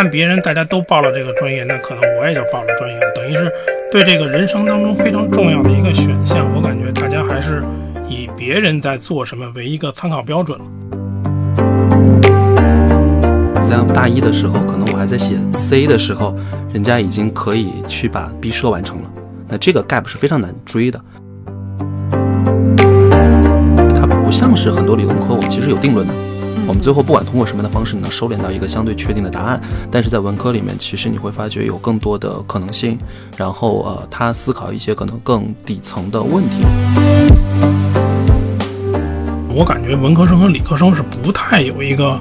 看别人大家都报了这个专业，那可能我也就报了专业，等于是对这个人生当中非常重要的一个选项，我感觉大家还是以别人在做什么为一个参考标准了。在大一的时候，可能我还在写 C 的时候，人家已经可以去把 B 社完成了，那这个 gap 是非常难追的。它不像是很多理工科，我们其实有定论的。我们最后不管通过什么样的方式，你能收敛到一个相对确定的答案。但是在文科里面，其实你会发觉有更多的可能性，然后呃，他思考一些可能更底层的问题。我感觉文科生和理科生是不太有一个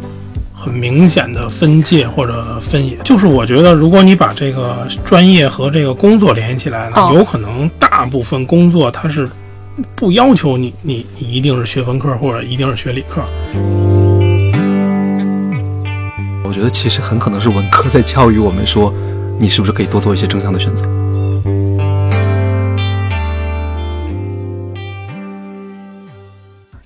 很明显的分界或者分野。就是我觉得，如果你把这个专业和这个工作联系起来呢，有可能大部分工作它是不要求你你你一定是学文科或者一定是学理科。我觉得其实很可能是文科在教育我们说，你是不是可以多做一些正向的选择。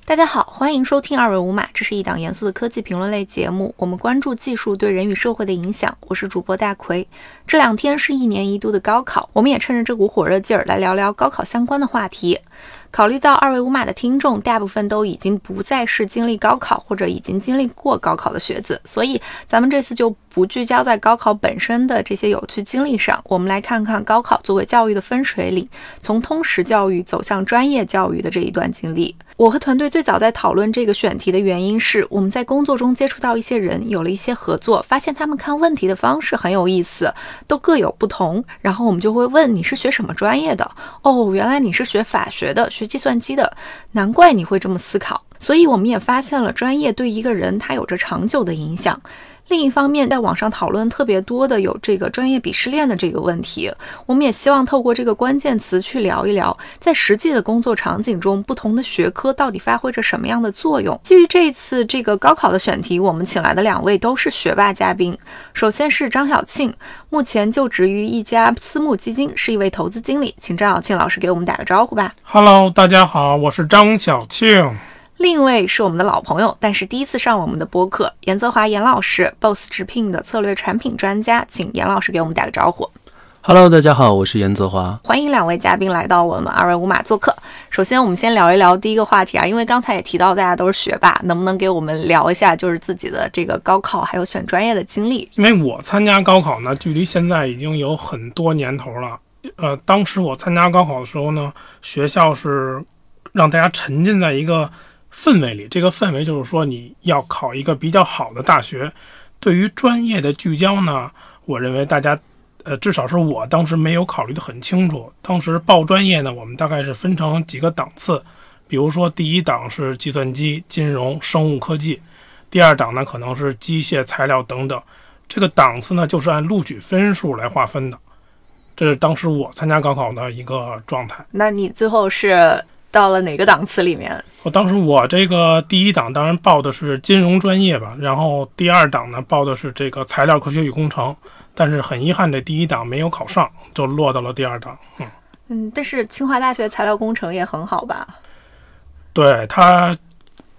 大家好，欢迎收听二维五码，这是一档严肃的科技评论类节目，我们关注技术对人与社会的影响。我是主播大奎。这两天是一年一度的高考，我们也趁着这股火热劲儿来聊聊高考相关的话题。考虑到二维码的听众大部分都已经不再是经历高考或者已经经历过高考的学子，所以咱们这次就不聚焦在高考本身的这些有趣经历上，我们来看看高考作为教育的分水岭，从通识教育走向专业教育的这一段经历。我和团队最早在讨论这个选题的原因是，我们在工作中接触到一些人，有了一些合作，发现他们看问题的方式很有意思，都各有不同。然后我们就会问你是学什么专业的？哦，原来你是学法学的。学计算机的，难怪你会这么思考。所以我们也发现了，专业对一个人他有着长久的影响。另一方面，在网上讨论特别多的有这个专业鄙视链的这个问题，我们也希望透过这个关键词去聊一聊，在实际的工作场景中，不同的学科到底发挥着什么样的作用。基于这一次这个高考的选题，我们请来的两位都是学霸嘉宾。首先是张小庆，目前就职于一家私募基金，是一位投资经理，请张小庆老师给我们打个招呼吧。Hello，大家好，我是张小庆。另一位是我们的老朋友，但是第一次上我们的播客，严泽华严老师，BOSS 直聘的策略产品专家，请严老师给我们打个招呼。Hello，大家好，我是严泽华，欢迎两位嘉宾来到我们二维五马做客。首先，我们先聊一聊第一个话题啊，因为刚才也提到大家都是学霸，能不能给我们聊一下就是自己的这个高考还有选专业的经历？因为我参加高考呢，距离现在已经有很多年头了。呃，当时我参加高考的时候呢，学校是让大家沉浸在一个。氛围里，这个氛围就是说你要考一个比较好的大学。对于专业的聚焦呢，我认为大家，呃，至少是我当时没有考虑的很清楚。当时报专业呢，我们大概是分成几个档次，比如说第一档是计算机、金融、生物科技，第二档呢可能是机械、材料等等。这个档次呢就是按录取分数来划分的。这是当时我参加高考的一个状态。那你最后是？到了哪个档次里面？我当时我这个第一档当然报的是金融专业吧，然后第二档呢报的是这个材料科学与工程，但是很遗憾这第一档没有考上，就落到了第二档。嗯嗯，但是清华大学材料工程也很好吧？对，它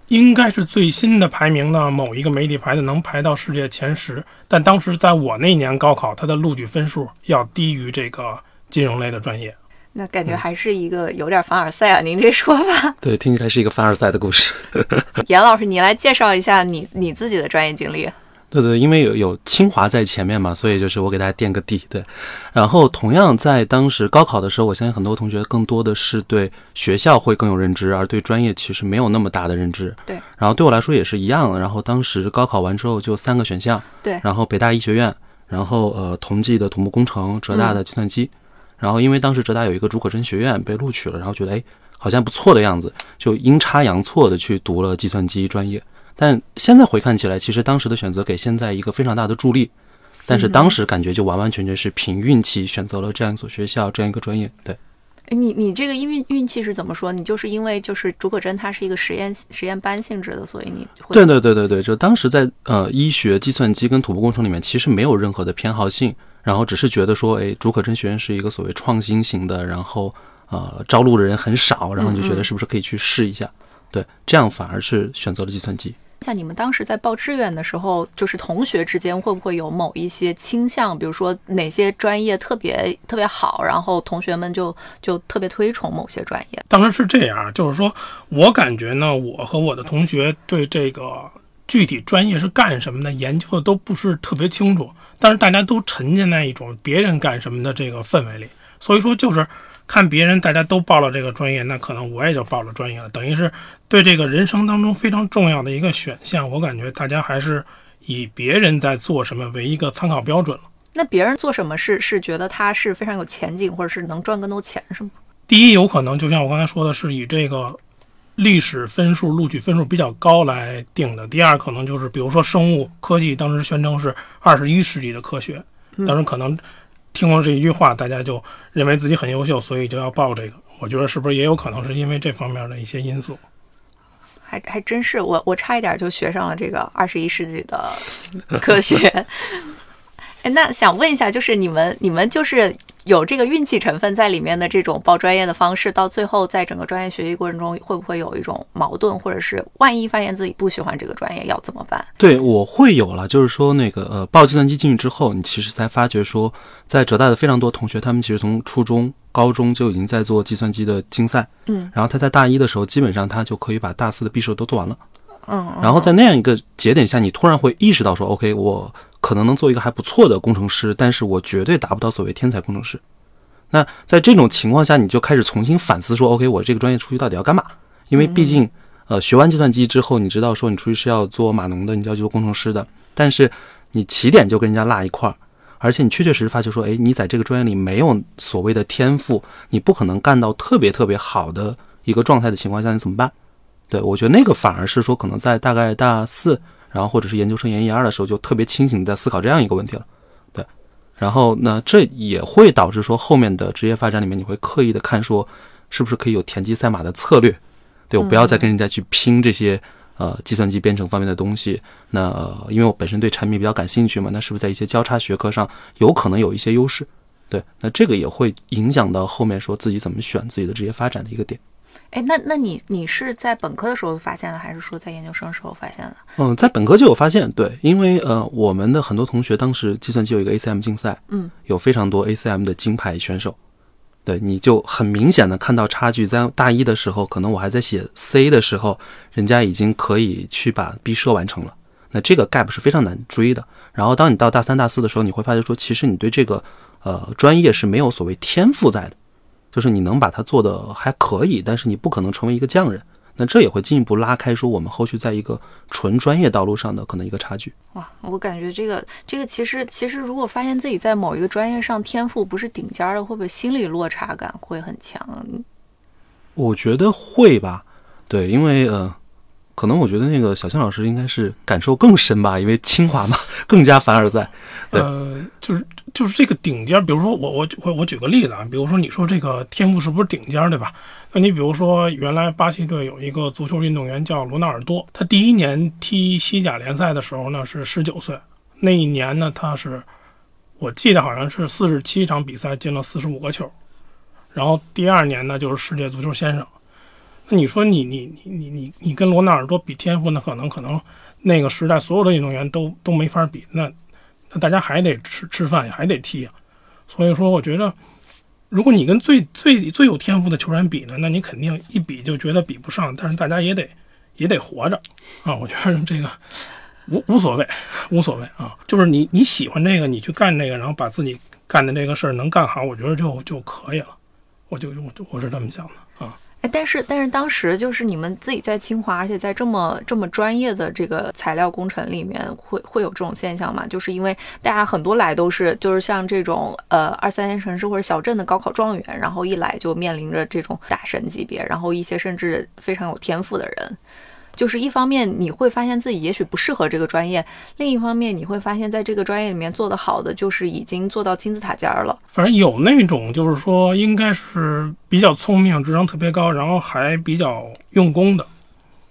应该是最新的排名呢，某一个媒体排的能排到世界前十，但当时在我那年高考，它的录取分数要低于这个金融类的专业。那感觉还是一个有点凡尔赛啊！您这说法，对，听起来是一个凡尔赛的故事。严老师，你来介绍一下你你自己的专业经历。对对，因为有有清华在前面嘛，所以就是我给大家垫个底。对，然后同样在当时高考的时候，我相信很多同学更多的是对学校会更有认知，而对专业其实没有那么大的认知。对，然后对我来说也是一样。然后当时高考完之后就三个选项，对，然后北大医学院，然后呃同济的土木工程，浙大的计算机。然后，因为当时浙大有一个竺可桢学院被录取了，然后觉得哎，好像不错的样子，就阴差阳错的去读了计算机专业。但现在回看起来，其实当时的选择给现在一个非常大的助力。但是当时感觉就完完全全是凭运气选择了这样一所学校，这样一个专业。对，你你这个运运气是怎么说？你就是因为就是竺可桢它是一个实验实验班性质的，所以你会对对对对对，就当时在呃医学、计算机跟土木工程里面，其实没有任何的偏好性。然后只是觉得说，哎，竺可桢学院是一个所谓创新型的，然后呃，招录的人很少，然后就觉得是不是可以去试一下？对，这样反而是选择了计算机。像你们当时在报志愿的时候，就是同学之间会不会有某一些倾向？比如说哪些专业特别特别好，然后同学们就就特别推崇某些专业？当时是这样，就是说我感觉呢，我和我的同学对这个具体专业是干什么的研究的都不是特别清楚，但是大家都沉浸在一种别人干什么的这个氛围里，所以说就是。看别人大家都报了这个专业，那可能我也就报了专业了，等于是对这个人生当中非常重要的一个选项。我感觉大家还是以别人在做什么为一个参考标准了。那别人做什么是是觉得他是非常有前景，或者是能赚更多钱，是吗？第一，有可能就像我刚才说的，是以这个历史分数、录取分数比较高来定的。第二，可能就是比如说生物科技，当时宣称是二十一世纪的科学，当时可能。听了这一句话，大家就认为自己很优秀，所以就要报这个。我觉得是不是也有可能是因为这方面的一些因素？还还真是，我我差一点就学上了这个二十一世纪的科学。哎，那想问一下，就是你们你们就是有这个运气成分在里面的这种报专业的方式，到最后在整个专业学习过程中，会不会有一种矛盾，或者是万一发现自己不喜欢这个专业要怎么办？对我会有了，就是说那个呃，报计算机进去之后，你其实才发觉说，在浙大的非常多同学，他们其实从初中、高中就已经在做计算机的竞赛，嗯，然后他在大一的时候，基本上他就可以把大四的毕设都做完了。嗯，然后在那样一个节点下，你突然会意识到说，OK，我可能能做一个还不错的工程师，但是我绝对达不到所谓天才工程师。那在这种情况下，你就开始重新反思说，OK，我这个专业出去到底要干嘛？因为毕竟，呃，学完计算机之后，你知道说你出去是要做码农的，你要去做工程师的，但是你起点就跟人家落一块儿，而且你确确实实发觉说，哎，你在这个专业里没有所谓的天赋，你不可能干到特别特别好的一个状态的情况下，你怎么办？对，我觉得那个反而是说，可能在大概大四，然后或者是研究生研一二的时候，就特别清醒在思考这样一个问题了。对，然后呢，这也会导致说后面的职业发展里面，你会刻意的看说，是不是可以有田忌赛马的策略？对我不要再跟人家去拼这些呃计算机编程方面的东西。那呃，因为我本身对产品比较感兴趣嘛，那是不是在一些交叉学科上有可能有一些优势？对，那这个也会影响到后面说自己怎么选自己的职业发展的一个点。哎，那那你你是在本科的时候发现的，还是说在研究生时候发现的？嗯，在本科就有发现，对，因为呃，我们的很多同学当时计算机有一个 ACM 竞赛，嗯，有非常多 ACM 的金牌选手，对，你就很明显的看到差距，在大一的时候，可能我还在写 C 的时候，人家已经可以去把毕设完成了，那这个 gap 是非常难追的。然后当你到大三、大四的时候，你会发现说，其实你对这个呃专业是没有所谓天赋在的。就是你能把它做的还可以，但是你不可能成为一个匠人，那这也会进一步拉开说我们后续在一个纯专业道路上的可能一个差距。哇，我感觉这个这个其实其实如果发现自己在某一个专业上天赋不是顶尖的，会不会心理落差感会很强？我觉得会吧，对，因为呃。可能我觉得那个小青老师应该是感受更深吧，因为清华嘛，更加凡尔赛。呃，就是就是这个顶尖，比如说我我我我举个例子啊，比如说你说这个天赋是不是顶尖，对吧？那你比如说原来巴西队有一个足球运动员叫罗纳尔多，他第一年踢西甲联赛的时候呢是十九岁，那一年呢他是我记得好像是四十七场比赛进了四十五个球，然后第二年呢就是世界足球先生。那你说你你你你你你跟罗纳尔多比天赋，那可能可能那个时代所有的运动员都都没法比。那那大家还得吃吃饭，还得踢啊。所以说，我觉得如果你跟最最最有天赋的球员比呢，那你肯定一比就觉得比不上。但是大家也得也得活着啊。我觉得这个 无无所谓，无所谓啊。就是你你喜欢这个，你去干这个，然后把自己干的这个事儿能干好，我觉得就就可以了。我就我就我是这么想的。但是，但是当时就是你们自己在清华，而且在这么这么专业的这个材料工程里面，会会有这种现象吗？就是因为大家很多来都是，就是像这种呃二三线城市或者小镇的高考状元，然后一来就面临着这种大神级别，然后一些甚至非常有天赋的人。就是一方面你会发现自己也许不适合这个专业，另一方面你会发现在这个专业里面做得好的就是已经做到金字塔尖儿了。反正有那种就是说应该是比较聪明、智商特别高，然后还比较用功的，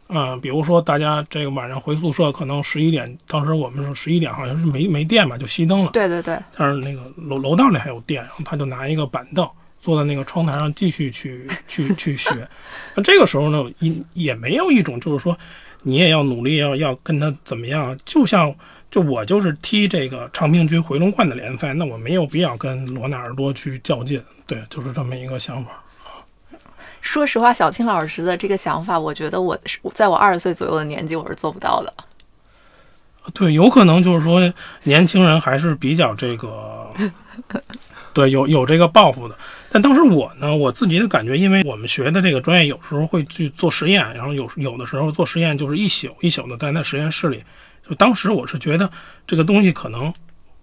啊，比如说大家这个晚上回宿舍可能十一点，当时我们是十一点，好像是没没电嘛，就熄灯了。对对对。但是那个楼楼道里还有电，然后他就拿一个板凳坐在那个窗台上继续去去去学。那这个时候呢，也也没有一种就是说你也要努力要要跟他怎么样，就像就我就是踢这个长平区回龙观的联赛，那我没有必要跟罗纳尔多去较劲，对，就是这么一个想法。说实话，小青老师的这个想法，我觉得我在我二十岁左右的年纪，我是做不到的。对，有可能就是说年轻人还是比较这个，对，有有这个抱负的。但当时我呢，我自己的感觉，因为我们学的这个专业有时候会去做实验，然后有有的时候做实验就是一宿一宿的待在实验室里。就当时我是觉得这个东西可能，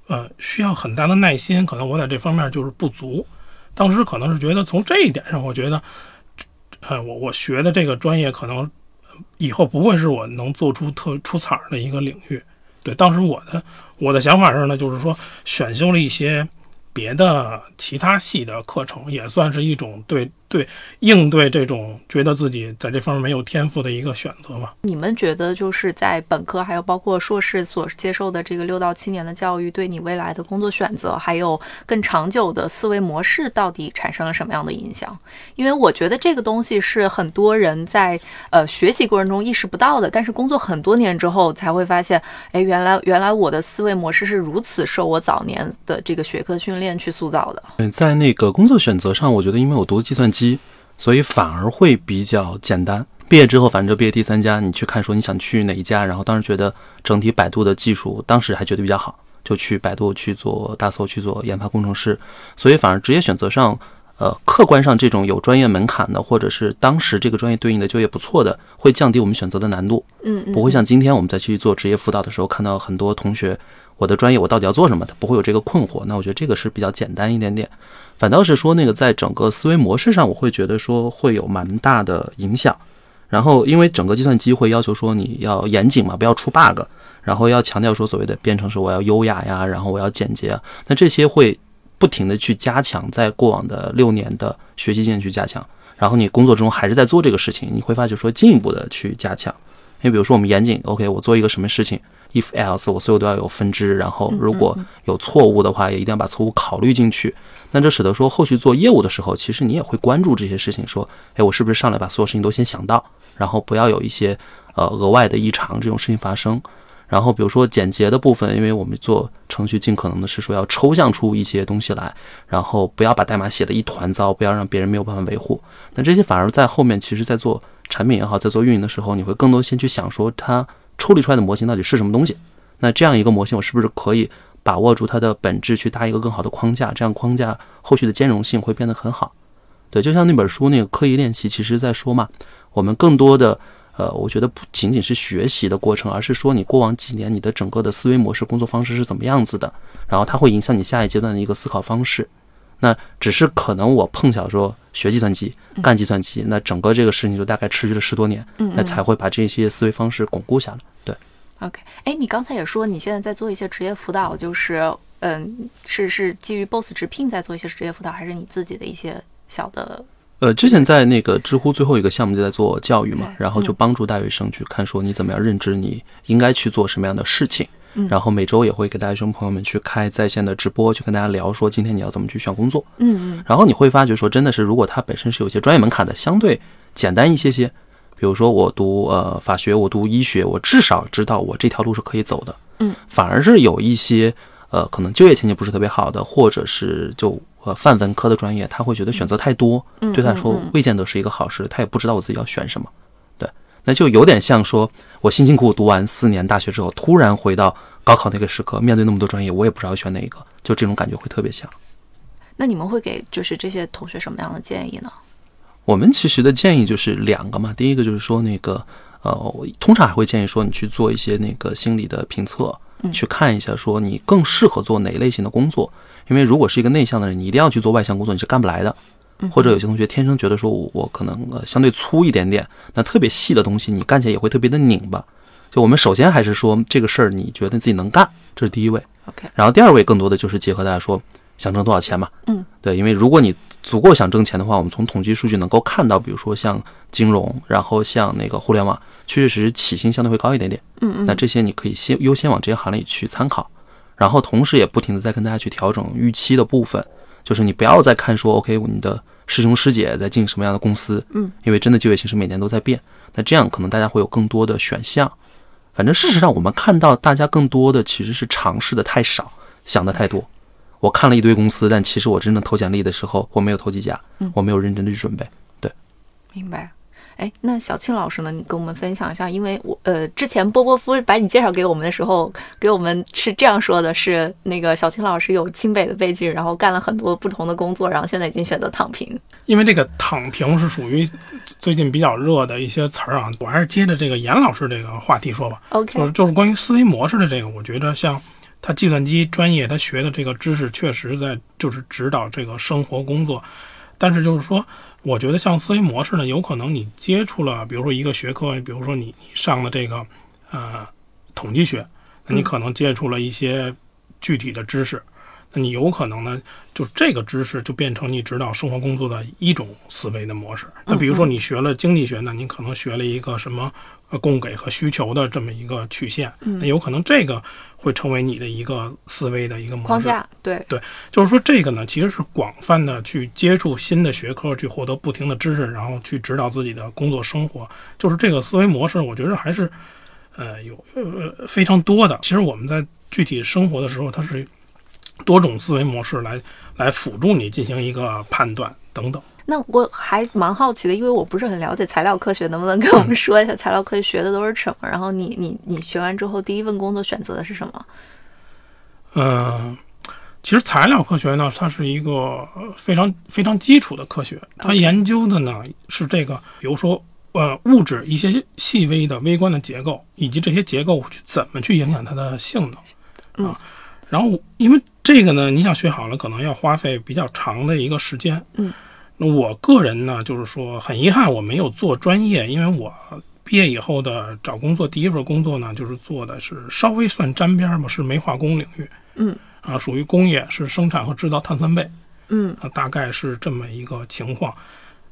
呃，需要很大的耐心，可能我在这方面就是不足。当时可能是觉得从这一点上，我觉得。呃，我我学的这个专业可能以后不会是我能做出特出彩的一个领域。对，当时我的我的想法是呢，就是说选修了一些别的其他系的课程，也算是一种对。对，应对这种觉得自己在这方面没有天赋的一个选择吧。你们觉得就是在本科还有包括硕士所接受的这个六到七年的教育，对你未来的工作选择还有更长久的思维模式，到底产生了什么样的影响？因为我觉得这个东西是很多人在呃学习过程中意识不到的，但是工作很多年之后才会发现，哎，原来原来我的思维模式是如此受我早年的这个学科训练去塑造的。嗯，在那个工作选择上，我觉得因为我读计算机。所以反而会比较简单。毕业之后，反正就毕业第三家，你去看说你想去哪一家，然后当时觉得整体百度的技术当时还觉得比较好，就去百度去做大搜去做研发工程师。所以反而职业选择上，呃，客观上这种有专业门槛的，或者是当时这个专业对应的就业不错的，会降低我们选择的难度。嗯，不会像今天我们再去做职业辅导的时候，看到很多同学，我的专业我到底要做什么，他不会有这个困惑。那我觉得这个是比较简单一点点。反倒是说，那个在整个思维模式上，我会觉得说会有蛮大的影响。然后，因为整个计算机会要求说你要严谨嘛，不要出 bug，然后要强调说所谓的编程是我要优雅呀，然后我要简洁。那这些会不停的去加强，在过往的六年的学习经验去加强。然后你工作中还是在做这个事情，你会发觉说进一步的去加强。因为比如说我们严谨，OK，我做一个什么事情，if else，我所有都要有分支，然后如果有错误的话，也一定要把错误考虑进去。那这使得说后续做业务的时候，其实你也会关注这些事情，说，哎，我是不是上来把所有事情都先想到，然后不要有一些呃额外的异常这种事情发生。然后比如说简洁的部分，因为我们做程序尽可能的是说要抽象出一些东西来，然后不要把代码写的一团糟，不要让别人没有办法维护。那这些反而在后面，其实在做产品也好，在做运营的时候，你会更多先去想说它抽离出来的模型到底是什么东西。那这样一个模型，我是不是可以？把握住它的本质，去搭一个更好的框架，这样框架后续的兼容性会变得很好。对，就像那本书那个刻意练习，其实在说嘛，我们更多的，呃，我觉得不仅仅是学习的过程，而是说你过往几年你的整个的思维模式、工作方式是怎么样子的，然后它会影响你下一阶段的一个思考方式。那只是可能我碰巧说学计算机、干计算机，那整个这个事情就大概持续了十多年，那才会把这些思维方式巩固下来。对。OK，哎，你刚才也说你现在在做一些职业辅导，就是，嗯，是是基于 Boss 直聘在做一些职业辅导，还是你自己的一些小的？呃，之前在那个知乎最后一个项目就在做教育嘛，然后就帮助大学生去看说你怎么样认知你应该去做什么样的事情，然后每周也会给大学生朋友们去开在线的直播，去跟大家聊说今天你要怎么去选工作，嗯嗯，然后你会发觉说真的是如果它本身是有些专业门槛的，相对简单一些些。比如说我读呃法学，我读医学，我至少知道我这条路是可以走的。嗯，反而是有一些呃可能就业前景不是特别好的，或者是就呃泛文科的专业，他会觉得选择太多，对他来说未见得是一个好事。他也不知道我自己要选什么。对，那就有点像说我辛辛苦苦读完四年大学之后，突然回到高考那个时刻，面对那么多专业，我也不知道选哪一个，就这种感觉会特别像。那你们会给就是这些同学什么样的建议呢？我们其实的建议就是两个嘛，第一个就是说那个，呃，我通常还会建议说你去做一些那个心理的评测，去看一下说你更适合做哪一类型的工作。因为如果是一个内向的人，你一定要去做外向工作，你是干不来的。或者有些同学天生觉得说我可能呃相对粗一点点，那特别细的东西你干起来也会特别的拧巴。就我们首先还是说这个事儿你觉得自己能干，这是第一位。OK，然后第二位更多的就是结合大家说。想挣多少钱嘛？嗯，对，因为如果你足够想挣钱的话，我们从统计数据能够看到，比如说像金融，然后像那个互联网，确确实实起薪相对会高一点点。嗯嗯，那这些你可以先优先往这些行业去参考，然后同时也不停的在跟大家去调整预期的部分。就是你不要再看说 OK 你的师兄师姐在进什么样的公司，嗯，因为真的就业形势每年都在变，那这样可能大家会有更多的选项。反正事实上，我们看到大家更多的其实是尝试的太少，想的太多。我看了一堆公司，但其实我真正投简历的时候，我没有投几家，我没有认真的去准备。对明白。哎，那小庆老师呢？你跟我们分享一下，因为我呃，之前波波夫把你介绍给我们的时候，给我们是这样说的：是那个小庆老师有清北的背景，然后干了很多不同的工作，然后现在已经选择躺平。因为这个“躺平”是属于最近比较热的一些词儿啊，我还是接着这个严老师这个话题说吧。OK，就是就是关于思维模式的这个，我觉得像他计算机专业，他学的这个知识确实在就是指导这个生活工作，但是就是说，我觉得像思维模式呢，有可能你接触了，比如说一个学科，比如说你你上了这个呃统计学，那你可能接触了一些具体的知识。那你有可能呢，就这个知识就变成你指导生活工作的一种思维的模式。那比如说你学了经济学呢，你可能学了一个什么呃供给和需求的这么一个曲线，那有可能这个会成为你的一个思维的一个模式框架对，就是说，这个呢，其实是广泛的去接触新的学科，去获得不停的知识，然后去指导自己的工作生活。就是这个思维模式，我觉得还是，呃，有呃非常多的。其实我们在具体生活的时候，它是多种思维模式来来辅助你进行一个判断等等。那我还蛮好奇的，因为我不是很了解材料科学，能不能跟我们说一下材料科学学的都是什么？然后你你你学完之后，第一份工作选择的是什么？嗯，其实材料科学呢，它是一个呃非常非常基础的科学，它研究的呢是这个，比如说呃物质一些细微的微观的结构，以及这些结构去怎么去影响它的性能啊。然后因为这个呢，你想学好了，可能要花费比较长的一个时间。嗯，那我个人呢，就是说很遗憾我没有做专业，因为我毕业以后的找工作第一份工作呢，就是做的是稍微算沾边儿吧，是煤化工领域。嗯啊，属于工业，是生产和制造碳酸钡。嗯啊，大概是这么一个情况。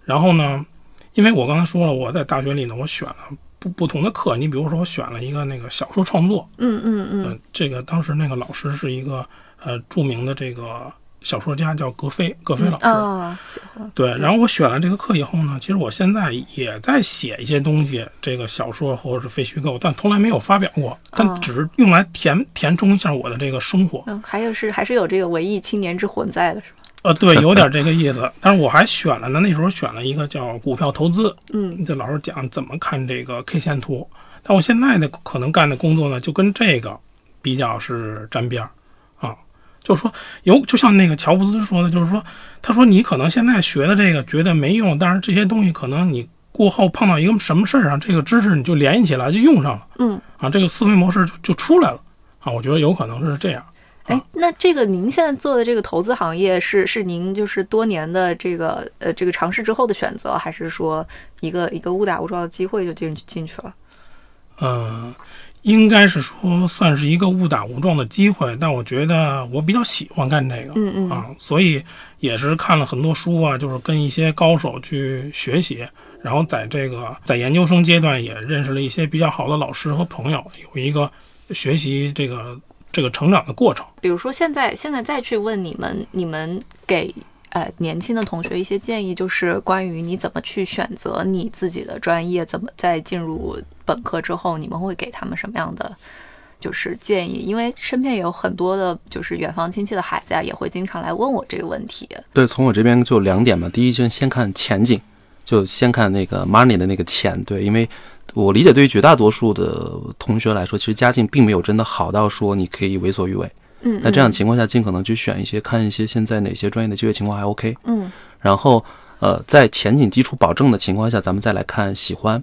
然后呢，因为我刚才说了，我在大学里呢，我选了不不同的课。你比如说，我选了一个那个小说创作，嗯嗯嗯、嗯这个当时那个老师是一个呃著名的这个小说家，叫格非，格非老师。啊，喜欢对，然后我选了这个课以后呢，其实我现在也在写一些东西，这个小说或者是非虚构，但从来没有发表过，哦但只是用来填填充一下我的这个生活。嗯，还有是还是有这个文艺青年之魂在的，是吧？呃，对，有点这个意思。但是我还选了呢，那时候选了一个叫股票投资，嗯这老师讲怎么看这个 K 线图。但我现在的可能干的工作呢，就跟这个比较是沾边儿啊。就是说，有就像那个乔布斯说的，就是说，他说你可能现在学的这个觉得没用，但是这些东西可能你过后碰到一个什么事儿上，这个知识你就联系起来就用上了嗯。啊，这个思维模式就就出来了啊。我觉得有可能是这样。哎，那这个您现在做的这个投资行业是是您就是多年的这个呃这个尝试之后的选择，还是说一个一个误打误撞的机会就进进去了？嗯，应该是说算是一个误打误撞的机会，但我觉得我比较喜欢干这个，嗯嗯啊，所以也是看了很多书啊，就是跟一些高手去学习，然后在这个在研究生阶段也认识了一些比较好的老师和朋友，有一个学习这个这个成长的过程。比如说现在现在再去问你们，你们给呃年轻的同学一些建议，就是关于你怎么去选择你自己的专业，怎么在进入本科之后，你们会给他们什么样的就是建议？因为身边也有很多的，就是远房亲戚的孩子呀，也会经常来问我这个问题。对，从我这边就两点嘛。第一，就先看前景，就先看那个 money 的那个钱。对，因为我理解，对于绝大多数的同学来说，其实家境并没有真的好到说你可以为所欲为。嗯，那这样情况下，尽可能去选一些，看一些现在哪些专业的就业情况还 OK。嗯然后呃，在前景基础保证的情况下，咱们再来看喜欢，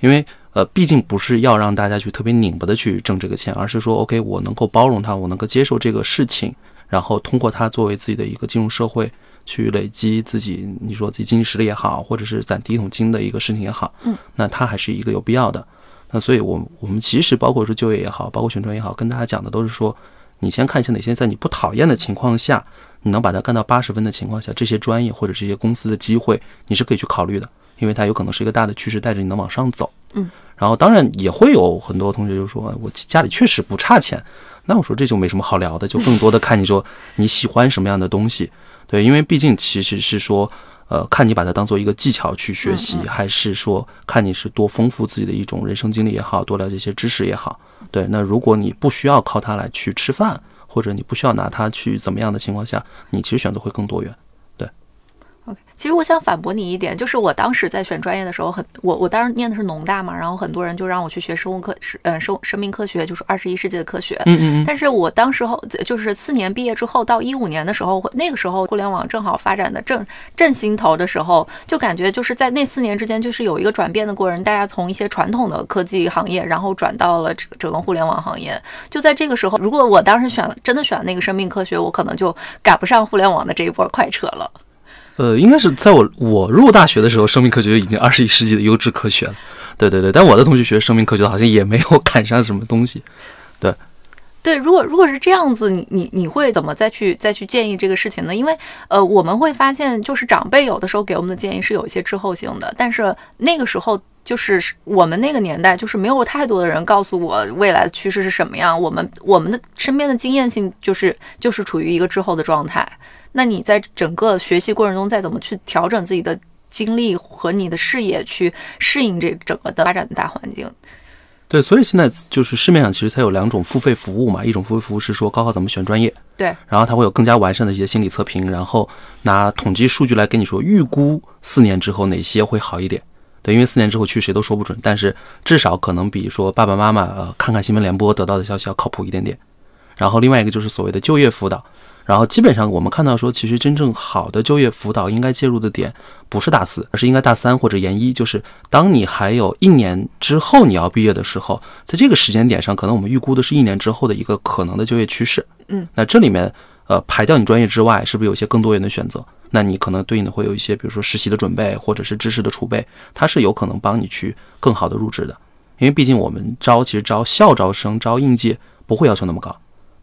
因为呃，毕竟不是要让大家去特别拧巴的去挣这个钱，而是说 OK，我能够包容他，我能够接受这个事情，然后通过他作为自己的一个进入社会，去累积自己，你说自己经济实力也好，或者是攒第一桶金的一个事情也好，嗯，那它还是一个有必要的。那所以我，我们其实包括说就业也好，包括选专业也好，跟大家讲的都是说，你先看一下哪些在你不讨厌的情况下，你能把它干到八十分的情况下，这些专业或者这些公司的机会，你是可以去考虑的，因为它有可能是一个大的趋势，带着你能往上走。嗯，然后当然也会有很多同学就说，我家里确实不差钱，那我说这就没什么好聊的，就更多的看你说你喜欢什么样的东西。对，因为毕竟其实是说，呃，看你把它当做一个技巧去学习，嗯还是说看你是多丰富自己的一种人生经历也好，多了解一些知识也好。对，那如果你不需要靠它来去吃饭，或者你不需要拿它去怎么样的情况下，你其实选择会更多元。OK，其实我想反驳你一点，就是我当时在选专业的时候很，我我当时念的是农大嘛，然后很多人就让我去学生物科，是呃生生命科学，就是二十一世纪的科学。嗯嗯嗯，但是我当时候就是四年毕业之后，到一五年的时候，那个时候互联网正好发展的正正兴头的时候，就感觉就是在那四年之间，就是有一个转变的过程，大家从一些传统的科技行业，然后转到了整整个互联网行业。就在这个时候，如果我当时选真的选那个生命科学，我可能就赶不上互联网的这一波快车了。呃，应该是在我我入大学的时候，生命科学就已经二十一世纪的优质科学了。对对对，但我的同学学生命科学好像也没有 赶上什么东西。对对，如果如果是这样子，你你你会怎么再去再去建议这个事情呢？因为呃，我们会发现，就是长辈有的时候给我们的建议是有一些滞后性的，但是那个时候就是我们那个年代，就是没有太多的人告诉我未来的趋势是什么样，我们我们的身边的经验性就是就是处于一个滞后的状态。那你在整个学习过程中，再怎么去调整自己的精力和你的视野，去适应这整个的发展的大环境？对，所以现在就是市面上其实才有两种付费服务嘛，一种付费服务是说高考怎么选专业，对，然后它会有更加完善的一些心理测评，然后拿统计数据来跟你说预估四年之后哪些会好一点。对，因为四年之后去谁都说不准，但是至少可能比说爸爸妈妈呃看看新闻联播得到的消息要靠谱一点点。然后另外一个就是所谓的就业辅导，然后基本上我们看到说，其实真正好的就业辅导应该介入的点不是大四，而是应该大三或者研一，就是当你还有一年之后你要毕业的时候，在这个时间点上，可能我们预估的是一年之后的一个可能的就业趋势。嗯，那这里面呃排掉你专业之外，是不是有一些更多元的选择？那你可能对应的会有一些，比如说实习的准备，或者是知识的储备，它是有可能帮你去更好的入职的。因为毕竟我们招其实招校招生、招应届不会要求那么高，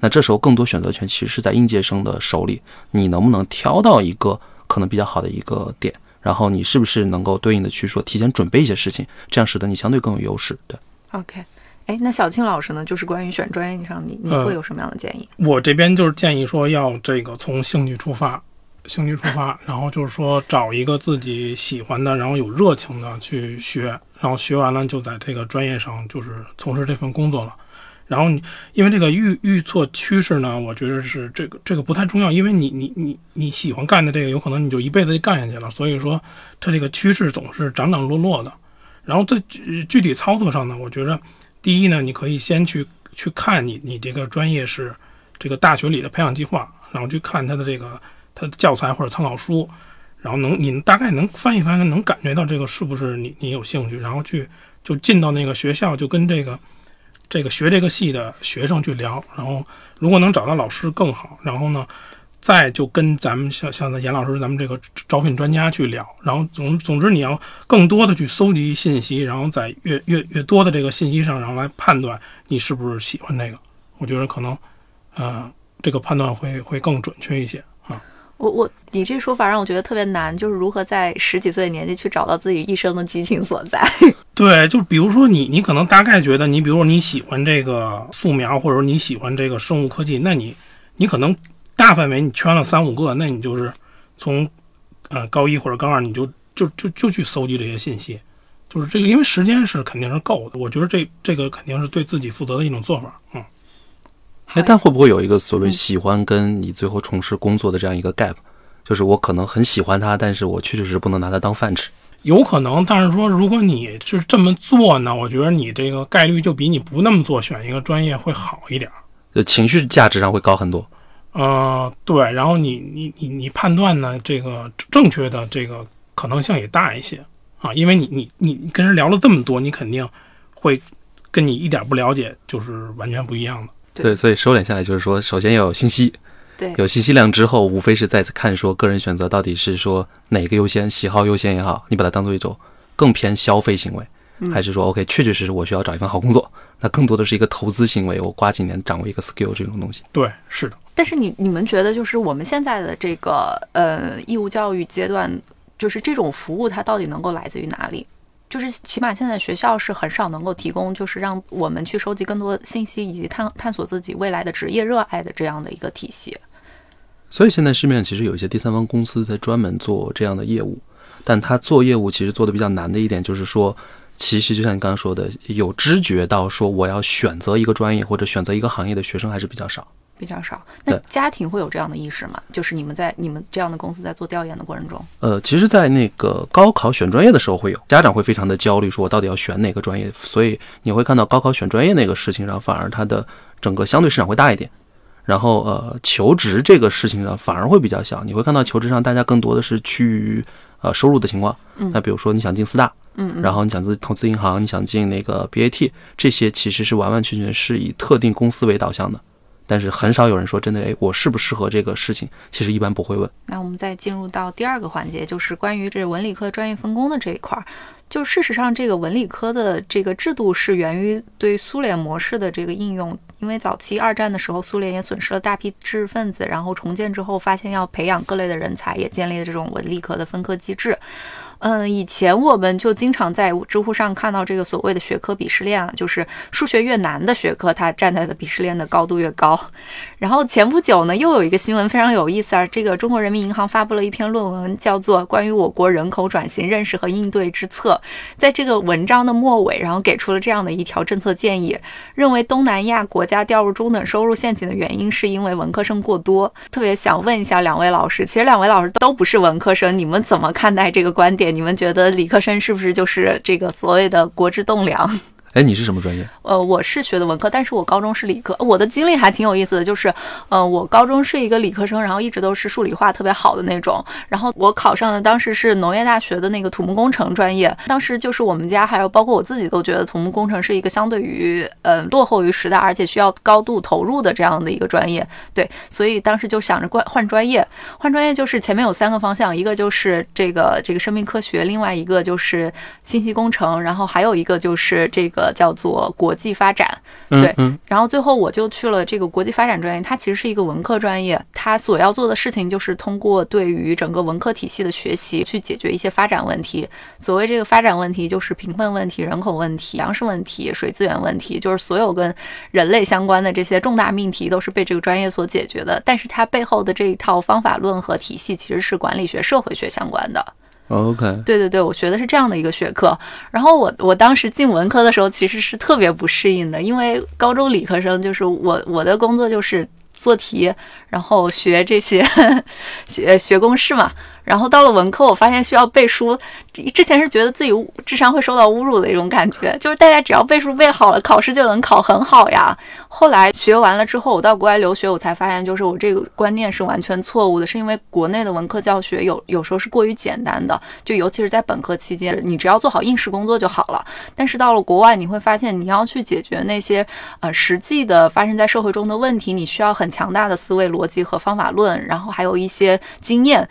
那这时候更多选择权其实是在应届生的手里，你能不能挑到一个可能比较好的一个点，然后你是不是能够对应的去说提前准备一些事情，这样使得你相对更有优势。对，OK，哎，那小庆老师呢？就是关于选专业上，你你呃会有什么样的建议？我这边就是建议说要这个从兴趣出发，兴趣出发，然后就是说找一个自己喜欢的，然后有热情的去学，然后学完了就在这个专业上就是从事这份工作了。然后你因为这个预预测趋势呢，我觉得是这个这个不太重要，因为你你你你喜欢干的这个，有可能你就一辈子就干下去了。所以说，它这个趋势总是涨涨落落的。然后在具体操作上呢，我觉得第一呢，你可以先去去看你你这个专业是这个大学里的培养计划，然后去看它的这个它的教材或者参考书，然后能你大概能翻一翻，能感觉到这个是不是你你有兴趣，然后去就进到那个学校，就跟这个这个学这个系的学生去聊，然后如果能找到老师更好，然后呢。再就跟咱们像像严老师咱们这个招聘专家去聊，然后总总之你要更多的去搜集信息，然后在越越越多的这个信息上，然后来判断你是不是喜欢这个。我觉得可能，呃，这个判断会会更准确一些。我我你这说法让我觉得特别难，就是如何在十几岁的年纪去找到自己一生的激情所在。对，就比如说你，你可能大概觉得你，比如说你喜欢这个素描，或者说你喜欢这个生物科技，那你你可能大范围你圈了三五个，那你就是从呃高一或者高二，你就就就就去搜集这些信息，就是这个，因为时间是肯定是够的。我觉得这这个肯定是对自己负责的一种做法，嗯。哎，但会不会有一个所谓喜欢跟你最后从事工作的这样一个 gap？就是我可能很喜欢它，但是我确确实实不能拿它当饭吃。有可能，但是说如果你是这么做呢，我觉得你这个概率就比你不那么做选一个专业会好一点。就情绪价值上会高很多。呃，对，然后你你你你判断呢，这个正确的这个可能性也大一些啊，因为你你你你跟人聊了这么多，你肯定会跟你一点不了解就是完全不一样的。对对，所以收敛下来就是说，首先要有信息，对有信息量之后，无非是再次看说个人选择到底是说哪个优先，喜好优先也好，你把它当做一种更偏消费行为，嗯还是说 OK，确确实实我需要找一份好工作，那更多的是一个投资行为，我花几年掌握一个 skill 这种东西。对，是的。但是你你们觉得，就是我们现在的这个呃义务教育阶段，就是这种服务它到底能够来自于哪里？就是起码现在学校是很少能够提供，就是让我们去收集更多信息以及探探索自己未来的职业热爱的这样的一个体系。所以现在市面上其实有一些第三方公司在专门做这样的业务，但他做业务其实做的比较难的一点就是说，其实就像你刚刚说的，有知觉到说我要选择一个专业或者选择一个行业的学生还是比较少。比较少。那家庭会有这样的意识吗？就是你们在你们这样的公司在做调研的过程中，呃，其实，在那个高考选专业的时候会有家长会非常的焦虑，说我到底要选哪个专业，所以你会看到高考选专业那个事情上，反而它的整个相对市场会大一点。然后呃，求职这个事情上反而会比较小，你会看到求职上大家更多的是趋于呃收入的情况。嗯那比如说你想进四大，嗯嗯，然后你想进投资银行，你想进那个 BAT，这些其实是完完全全是以特定公司为导向的。但是很少有人说真的，哎，我适不适合这个事情？其实一般不会问。那我们再进入到第二个环节，就是关于这文理科专业分工的这一块儿。就事实上，这个文理科的这个制度是源于对苏联模式的这个应用。因为早期二战的时候，苏联也损失了大批知识分子，然后重建之后发现要培养各类的人才，也建立了这种文理科的分科机制。嗯，以前我们就经常在知乎上看到这个所谓的学科鄙视链啊，就是数学越难的学科，它站在的鄙视链的高度越高。然后前不久呢，又有一个新闻非常有意思啊，这个中国人民银行发布了一篇论文，叫做《关于我国人口转型认识和应对之策》。在这个文章的末尾，然后给出了这样的一条政策建议，认为东南亚国家掉入中等收入陷阱的原因是因为文科生过多。特别想问一下两位老师，其实两位老师都不是文科生，你们怎么看待这个观点？你们觉得理科生是不是就是这个所谓的国之栋梁？哎，你是什么专业？呃，我是学的文科，但是我高中是理科。我的经历还挺有意思的，就是，呃，我高中是一个理科生，然后一直都是数理化特别好的那种。然后我考上的当时是农业大学的那个土木工程专业，当时就是我们家还有包括我自己都觉得土木工程是一个相对于呃落后于时代，而且需要高度投入的这样的一个专业。对，所以当时就想着换换专业，换专业就是前面有三个方向，一个就是这个这个生命科学，另外一个就是信息工程，然后还有一个就是这个叫做国际发展。对然后最后我就去了这个国际发展专业，它其实是一个文科专业，它所要做的事情就是通过对于整个文科体系的学习，去解决一些发展问题。所谓这个发展问题，就是贫困问题、人口问题、粮食问题、水资源问题，就是所有跟人类相关的这些重大命题，都是被这个专业所解决的。但是它背后的这一套方法论和体系，其实是管理学、社会学相关的。OK，对对对，我学的是这样的一个学科。然后我我当时进文科的时候，其实是特别不适应的，因为高中理科生就是我我的工作就是做题，然后学这些 学学公式嘛。然后到了文科，我发现需要背书。之前是觉得自己智商会受到侮辱的一种感觉，就是大家只要背书背好了，考试就能考很好呀。后来学完了之后，我到国外留学，我才发现，就是我这个观念是完全错误的，是因为国内的文科教学有有时候是过于简单的，就尤其是在本科期间，你只要做好应试工作就好了。但是到了国外，你会发现你要去解决那些呃实际的发生在社会中的问题，你需要很强大的思维逻辑和方法论，然后还有一些经验。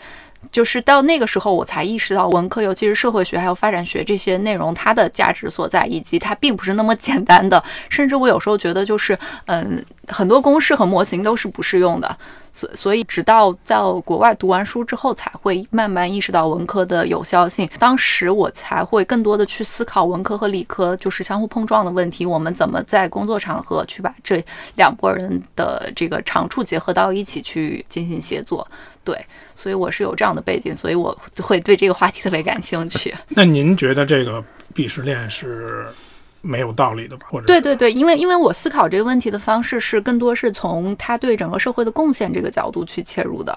就是到那个时候，我才意识到文科，尤其是社会学还有发展学这些内容，它的价值所在，以及它并不是那么简单的。甚至我有时候觉得，就是嗯，很多公式和模型都是不适用的。所所以，直到在国外读完书之后，才会慢慢意识到文科的有效性。当时我才会更多的去思考文科和理科就是相互碰撞的问题，我们怎么在工作场合去把这两拨人的这个长处结合到一起去进行协作。对，所以我是有这样的背景，所以我会对这个话题特别感兴趣。那您觉得这个鄙视链是没有道理的吧？或者对对对，因为因为我思考这个问题的方式是更多是从他对整个社会的贡献这个角度去切入的。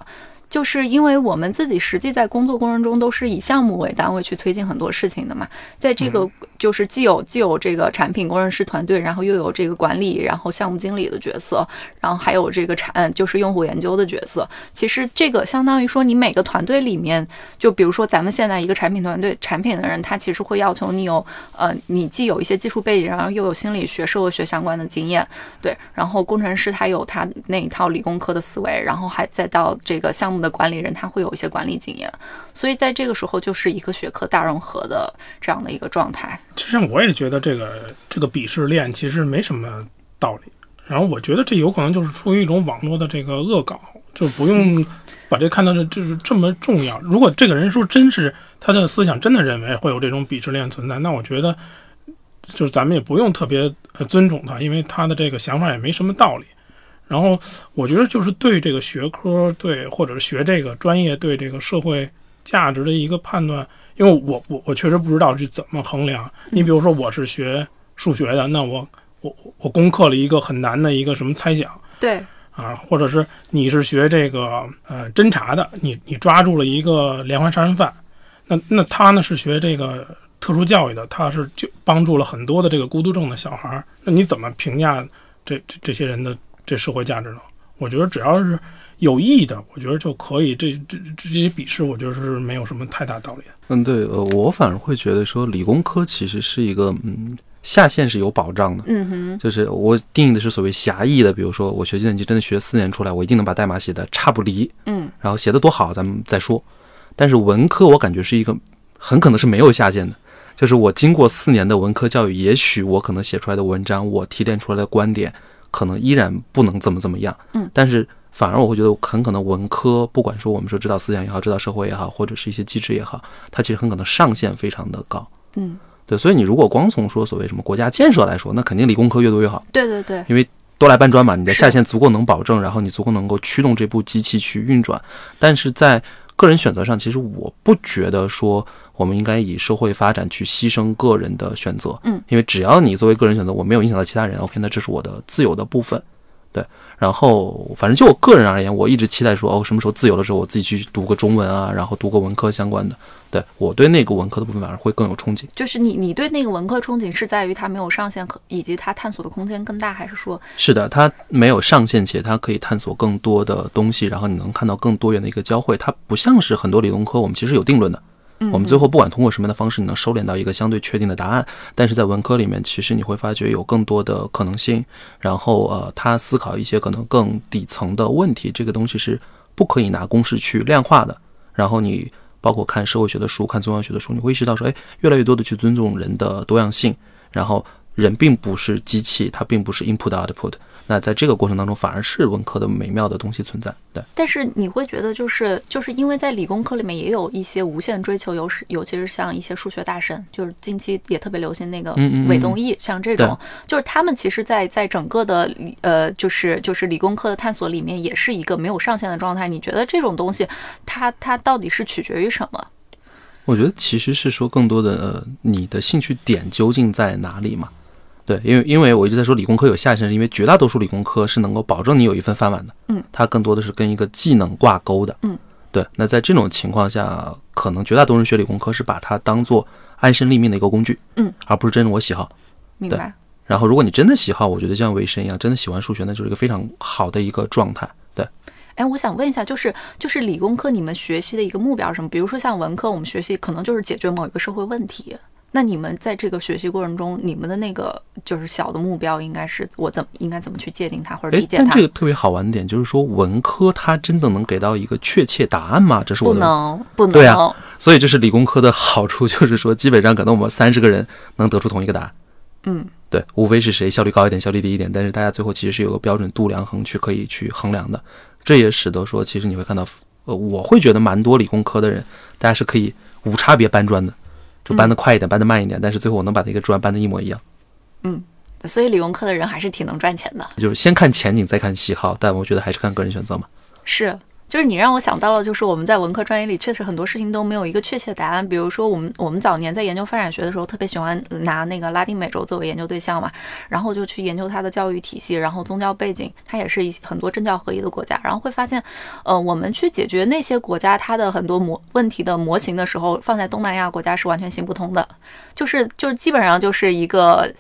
就是因为我们自己实际在工作过程中都是以项目为单位去推进很多事情的嘛，在这个就是既有既有这个产品工程师团队，然后又有这个管理，然后项目经理的角色，然后还有这个产就是用户研究的角色。其实这个相当于说，你每个团队里面，就比如说咱们现在一个产品团队，产品的人他其实会要求你有呃，你既有一些技术背景，然后又有心理学、社会学相关的经验，对，然后工程师他有他那一套理工科的思维，然后还再到这个项目的管理人，他会有一些管理经验，所以在这个时候就是一个学科大融合的这样的一个状态。其实我也觉得这个这个鄙视链其实没什么道理。然后我觉得这有可能就是出于一种网络的这个恶搞，就不用把这看到这就是这么重要。如果这个人说真是他的思想真的认为会有这种鄙视链存在，那我觉得就是咱们也不用特别呃尊重他，因为他的这个想法也没什么道理。然后我觉得就是对这个学科，对或者是学这个专业对这个社会价值的一个判断，因为我我我确实不知道是怎么衡量。你比如说我是学数学的，那我我我攻克了一个很难的一个什么猜想对，啊，或者是你是学这个呃侦查的，你你抓住了一个连环杀人犯，那那他呢是学这个特殊教育的，他是就帮助了很多的这个孤独症的小孩儿，那你怎么评价这这这些人的这社会价值呢？我觉得只要是有意义的，我觉得就可以。这这这些笔试，我觉得是没有什么太大道理的。嗯，对，呃，我反而会觉得说，理工科其实是一个，嗯，下限是有保障的。嗯哼，就是我定义的是所谓狭义的，比如说我学计算机真的学四年出来，我一定能把代码写的差不离，嗯然后写的多好咱们再说。但是文科我感觉是一个很可能是没有下限的，就是我经过四年的文科教育，也许我可能写出来的文章，我提炼出来的观点，可能依然不能怎么怎么样。嗯，但是反而我会觉得很可能文科，不管说我们说指导思想也好，指导社会也好，或者是一些机制也好，它其实很可能上限非常的高。嗯，对，所以你如果光从说所谓什么国家建设来说，那肯定理工科越多越好。对对对，因为多来搬砖嘛，你的下限足够能保证，然后你足够能够驱动这部机器去运转。但是在个人选择上，其实我不觉得说我们应该以社会发展去牺牲个人的选择。嗯，因为只要你作为个人选择，我没有影响到其他人，OK，那这是我的自由的部分。对，然后反正就我个人而言，我一直期待说，哦，什么时候自由的时候，我自己去读个中文啊，然后读个文科相关的。对我对那个文科的部分反而会更有憧憬。就是你你对那个文科憧憬是在于它没有上限，可以及它探索的空间更大，还是说是的，它没有上限，且它可以探索更多的东西，然后你能看到更多元的一个交汇。它不像是很多理工科，我们其实有定论的，嗯我们最后不管通过什么样的方式，你能收敛到一个相对确定的答案。但是在文科里面，其实你会发觉有更多的可能性，然后呃，他思考一些可能更底层的问题，这个东西是不可以拿公式去量化的。然后你包括看社会学的书、看宗教学的书，你会意识到说，哎，越来越多的去尊重人的多样性，然后人并不是机器，它并不是 input output。那在这个过程当中，反而是文科的美妙的东西存在。对，但是你会觉得，就是就是因为在理工科里面也有一些无限追求，尤是尤其是像一些数学大神，就是近期也特别流行那个韦东奕，像这种，就是他们其实在，在整个的理呃，就是就是理工科的探索里面，也是一个没有上限的状态。你觉得这种东西，它它到底是取决于什么？我觉得其实是说更多的呃，你的兴趣点究竟在哪里嘛？对，因为因为我一直在说理工科有下限，是因为绝大多数理工科是能够保证你有一份饭碗的。嗯，它更多的是跟一个技能挂钩的。嗯，对。那在这种情况下，可能绝大多数人学理工科是把它当做安身立命的一个工具。嗯，而不是真的我喜好。明白？然后，如果你真的喜好，我觉得像维生一样，真的喜欢数学，那就是一个非常好的一个状态。对，哎，我想问一下，就是就是理工科你们学习的一个目标是什么？比如说像文科，我们学习可能就是解决某一个社会问题。那你们在这个学习过程中，你们的那个就是小的目标，应该是我怎么应该怎么去界定它或者哎理，解它但这？个特别好玩的点就是说，文科它真的能给到一个确切答案吗？这是我不能不能。对啊所以这是理工科的好处，就是说基本上可能我们三十个人能得出同一个答案。嗯，对，无非是谁效率高一点，效率低一点，但是大家最后其实是有个标准度量衡去可以去衡量的。这也使得说，其实你会看到，呃，我会觉得蛮多理工科的人，大家是可以无差别搬砖的，就搬得快一点，搬得慢一点，但是最后我能把这个砖搬得一模一样。嗯所以理工科的人还是挺能赚钱的。就是先看前景，再看喜好，但我觉得还是看个人选择嘛。是，就是你让我想到了，就是我们在文科专业里，确实很多事情都没有一个确切的答案。比如说，我们我们早年在研究发展学的时候，特别喜欢拿那个拉丁美洲作为研究对象嘛，然后就去研究它的教育体系，然后宗教背景，它也是一很多政教合一的国家，然后会发现，呃，我们去解决那些国家它的很多模问题的模型的时候，放在东南亚国家是完全行不通的，就是就是基本上就是一个，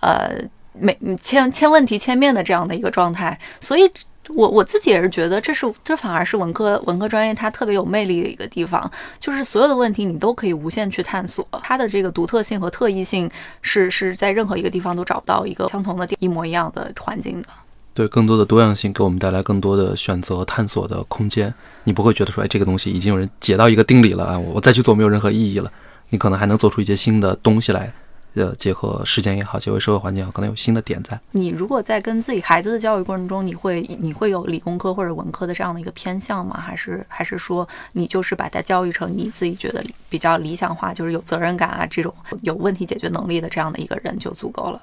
呃。每千千问题千面的这样的一个状态，所以我我自己也是觉得，这是这反而是文科文科专业它特别有魅力的一个地方，就是所有的问题你都可以无限去探索，它的这个独特性和特异性是是在任何一个地方都找不到一个相同的一模一样的环境的。对更多的多样性给我们带来更多的选择探索的空间，你不会觉得说，哎，这个东西已经有人解到一个定理了啊，我再去做没有任何意义了。你可能还能做出一些新的东西来，呃，结合时间也好，结合社会环境也好，可能有新的点在。你如果在跟自己孩子的教育过程中，你会你会有理工科或者文科的这样的一个偏向吗？还是还是说你就是把他教育成你自己觉得比较理想化，就是有责任感啊这种有问题解决能力的这样的一个人就足够了？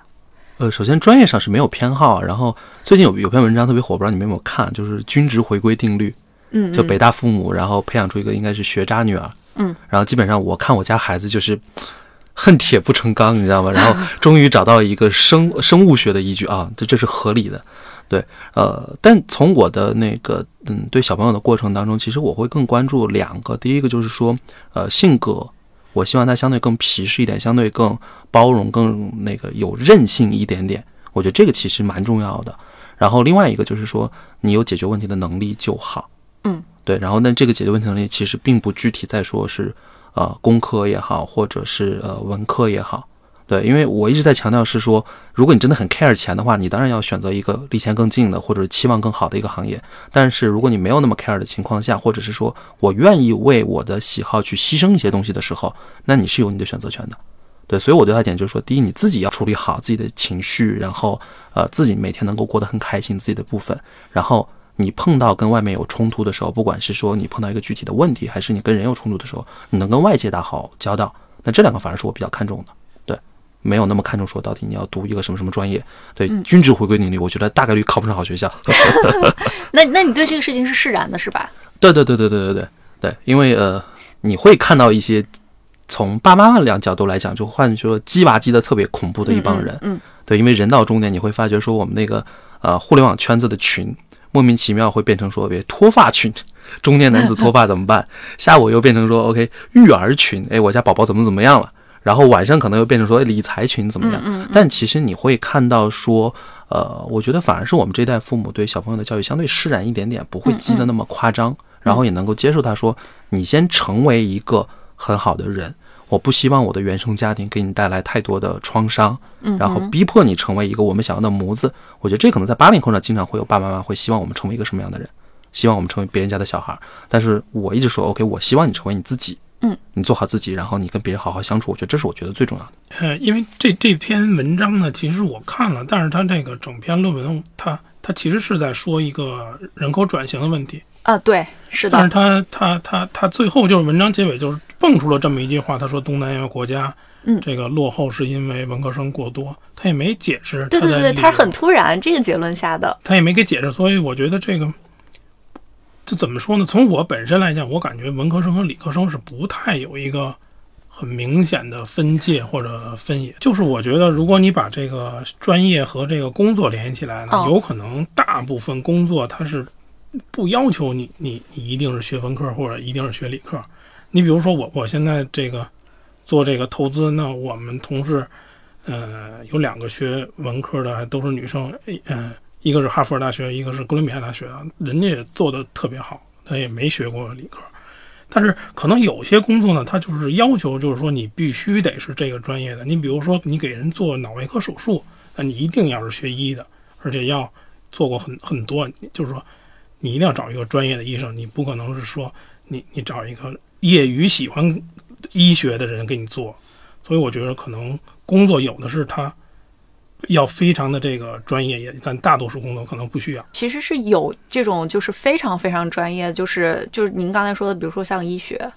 呃，首先专业上是没有偏好，然后最近有有篇文章特别火，不知道你们有没有看，就是均值回归定律，嗯，就北大父母，然后培养出一个应该是学渣女儿，嗯，然后基本上我看我家孩子就是恨铁不成钢，你知道吗？然后 终于找到一个生生物学的依据啊，这这是合理的，对，呃，但从我的那个嗯对小朋友的过程当中，其实我会更关注两个，第一个就是说，呃，性格。我希望他相对更皮实一点，相对更包容、更那个有韧性一点点。我觉得这个其实蛮重要的。然后另外一个就是说，你有解决问题的能力就好。嗯，对。然后那这个解决问题能力其实并不具体在说是呃工科也好，或者是呃文科也好。对，因为我一直在强调是说，如果你真的很 care 钱的话，你当然要选择一个离钱更近的，或者是期望更好的一个行业。但是如果你没有那么 care 的情况下，或者是说我愿意为我的喜好去牺牲一些东西的时候，那你是有你的选择权的。对，所以我对他点就是说，第一，你自己要处理好自己的情绪，然后呃自己每天能够过得很开心自己的部分。然后你碰到跟外面有冲突的时候，不管是说你碰到一个具体的问题，还是你跟人有冲突的时候，你能跟外界打好交道，那这两个反而是我比较看重的。对没有那么看重说到底你要读一个什么什么专业，对均值回归能力，我觉得大概率考不上好学校。那那你对这个事情是释然的，是吧？对对对对对对对对，因为呃，你会看到一些从爸妈的两角度来讲，就换说鸡娃鸡的特别恐怖的一帮人，嗯，对，因为人到中年，你会发觉说我们那个呃互联网圈子的群，莫名其妙会变成说别脱发群，中年男子脱发怎么办？下午又变成说 OK 育儿群，哎，我家宝宝怎么怎么样了？然后晚上可能又变成说理财群怎么样？但其实你会看到说，呃，我觉得反而是我们这一代父母对小朋友的教育相对释然一点点，不会激得那么夸张，然后也能够接受他说，你先成为一个很好的人，我不希望我的原生家庭给你带来太多的创伤，然后逼迫你成为一个我们想要的模子。我觉得这可能在八零后呢，经常会有爸爸妈妈会希望我们成为一个什么样的人，希望我们成为别人家的小孩。但是我一直说，OK，我希望你成为你自己。嗯，你做好自己，然后你跟别人好好相处，我觉得这是我觉得最重要的。呃，因为这这篇文章呢，其实我看了，但是它这个整篇论文，它它其实是在说一个人口转型的问题啊，对，是的。但是它它它它最后就是文章结尾就是蹦出了这么一句话，他说东南亚国家，嗯，这个落后是因为文科生过多，他也没解释。对对对，他是很突然这个结论下的，他也没给解释，所以我觉得这个。这怎么说呢？从我本身来讲，我感觉文科生和理科生是不太有一个很明显的分界或者分野。就是我觉得，如果你把这个专业和这个工作联系起来呢，有可能大部分工作它是不要求你你你一定是学文科或者一定是学理科。你比如说我我现在这个做这个投资，那我们同事呃有两个学文科的都是女生，嗯。一个是哈佛大学，一个是哥伦比亚大学，人家也做的特别好，他也没学过理科，但是可能有些工作呢，他就是要求，就是说你必须得是这个专业的。你比如说，你给人做脑外科手术，那你一定要是学医的，而且要做过很很多，就是说你一定要找一个专业的医生，你不可能是说你你找一个业余喜欢医学的人给你做。所以我觉得可能工作有的是他。要非常的这个专业，也但大多数工作可能不需要。其实是有这种就是非常非常专业，就是就是您刚才说的，比如说像医学。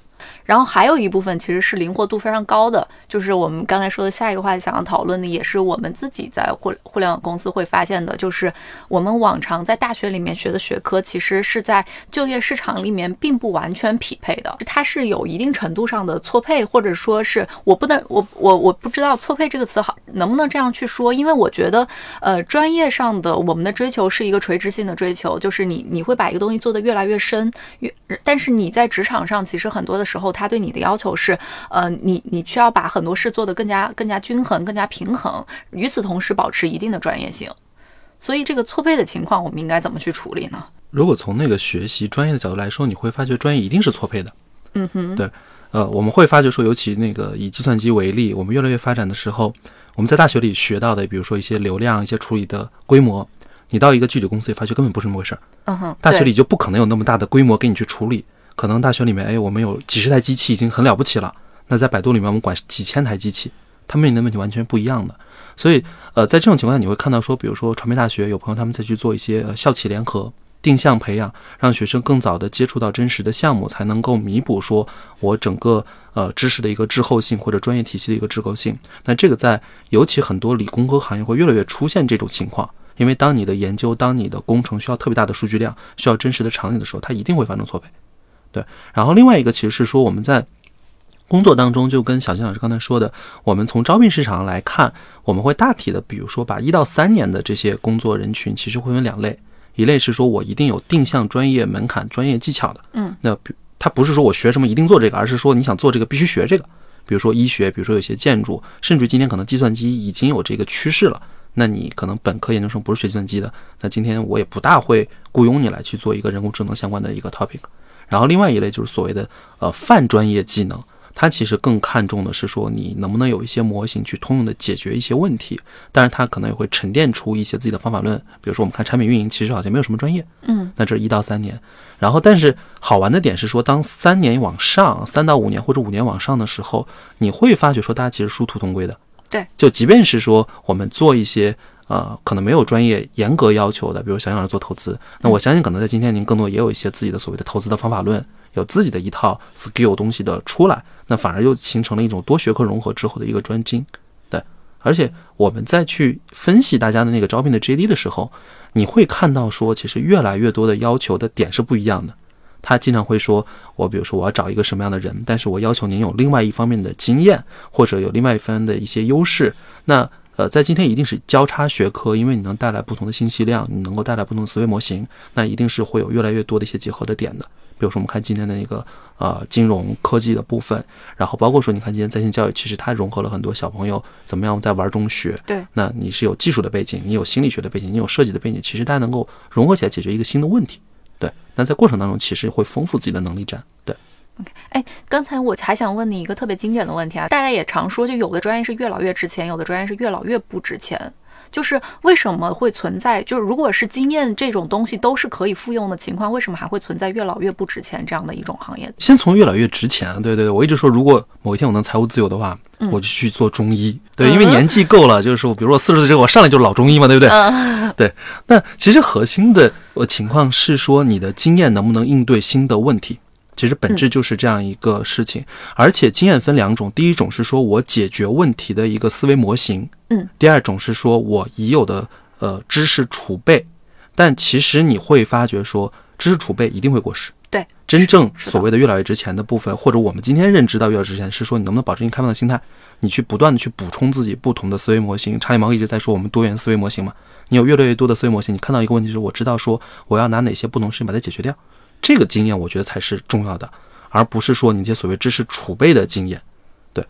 然后还有一部分其实是灵活度非常高的，就是我们刚才说的下一个话题想要讨论的，也是我们自己在互互联网公司会发现的，就是我们往常在大学里面学的学科，其实是在就业市场里面并不完全匹配的，它是有一定程度上的错配，或者说是我不能我我我不知道错配这个词好能不能这样去说，因为我觉得呃专业上的我们的追求是一个垂直性的追求，就是你你会把一个东西做得越来越深，越但是你在职场上其实很多的时候。他对你的要求是，呃，你你需要把很多事做得更加更加均衡、更加平衡，与此同时保持一定的专业性。所以这个错配的情况，我们应该怎么去处理呢？如果从那个学习专业的角度来说，你会发觉专业一定是错配的。嗯哼，对，呃，我们会发觉说，尤其那个以计算机为例，我们越来越发展的时候，我们在大学里学到的，比如说一些流量、一些处理的规模，你到一个具体公司，也发觉根本不是那么回事儿。嗯哼，大学里就不可能有那么大的规模给你去处理。可能大学里面，哎，我们有几十台机器已经很了不起了。那在百度里面，我们管几千台机器，它面临的问题完全不一样的。所以，呃，在这种情况下，你会看到说，比如说传媒大学有朋友他们在去做一些校企联合，定向培养，让学生更早的接触到真实的项目，才能够弥补说我整个呃知识的一个滞后性或者专业体系的一个滞后性。那这个在尤其很多理工科行业会越来越出现这种情况，因为当你的研究、当你的工程需要特别大的数据量，需要真实的场景的时候，它一定会发生错配。对，然后另外一个其实是说我们在工作当中，就跟小金老师刚才说的，我们从招聘市场上来看，我们会大体的，比如说把一到三年的这些工作人群，其实会分两类，一类是说我一定有定向专业门槛、专业技巧的，嗯，那比他不是说我学什么一定做这个，而是说你想做这个必须学这个，比如说医学，比如说有些建筑，甚至今天可能计算机已经有这个趋势了，那你可能本科研究生不是学计算机的，那今天我也不大会雇佣你来去做一个人工智能相关的一个 topic。然后另外一类就是所谓的呃泛专业技能，它其实更看重的是说你能不能有一些模型去通用的解决一些问题，但是它可能也会沉淀出一些自己的方法论。比如说我们看产品运营，其实好像没有什么专业，嗯，那这是一到三年。然后但是好玩的点是说，当三年往上，三到五年或者五年往上的时候，你会发觉说大家其实殊途同归的。对，就即便是说我们做一些。呃，可能没有专业严格要求的，比如想想做投资，那我相信可能在今天您更多也有一些自己的所谓的投资的方法论，有自己的一套 skill 东西的出来，那反而又形成了一种多学科融合之后的一个专精。对，而且我们再去分析大家的那个招聘的 JD 的时候，你会看到说，其实越来越多的要求的点是不一样的。他经常会说，我比如说我要找一个什么样的人，但是我要求您有另外一方面的经验，或者有另外一方的一些优势，那。呃，在今天一定是交叉学科，因为你能带来不同的信息量，你能够带来不同的思维模型，那一定是会有越来越多的一些结合的点的。比如说，我们看今天的那个呃金融科技的部分，然后包括说，你看今天在线教育，其实它融合了很多小朋友怎么样在玩中学。对，那你是有技术的背景，你有心理学的背景，你有设计的背景，其实大家能够融合起来解决一个新的问题。对，那在过程当中，其实会丰富自己的能力站。对。OK，哎，刚才我还想问你一个特别经典的问题啊，大家也常说，就有的专业是越老越值钱，有的专业是越老越不值钱，就是为什么会存在？就是如果是经验这种东西都是可以复用的情况，为什么还会存在越老越不值钱这样的一种行业？先从越老越值钱，对对对，我一直说，如果某一天我能财务自由的话，我就去做中医，对，因为年纪够了，就是说，比如说四十岁之后，我上来就是老中医嘛，对不对？对。那其实核心的呃情况是说，你的经验能不能应对新的问题？其实本质就是这样一个事情，而且经验分两种，第一种是说我解决问题的一个思维模型，嗯，第二种是说我已有的呃知识储备，但其实你会发觉说知识储备一定会过时，对，真正所谓的越来越值钱的部分，或者我们今天认知到越来越值钱，是说你能不能保持一个开放的心态，你去不断的去补充自己不同的思维模型。查理芒一直在说我们多元思维模型嘛，你有越来越多的思维模型，你看到一个问题是，我知道说我要拿哪些不同事情把它解决掉。这个经验我觉得才是重要的，而不是说你这所谓知识储备的经验。对，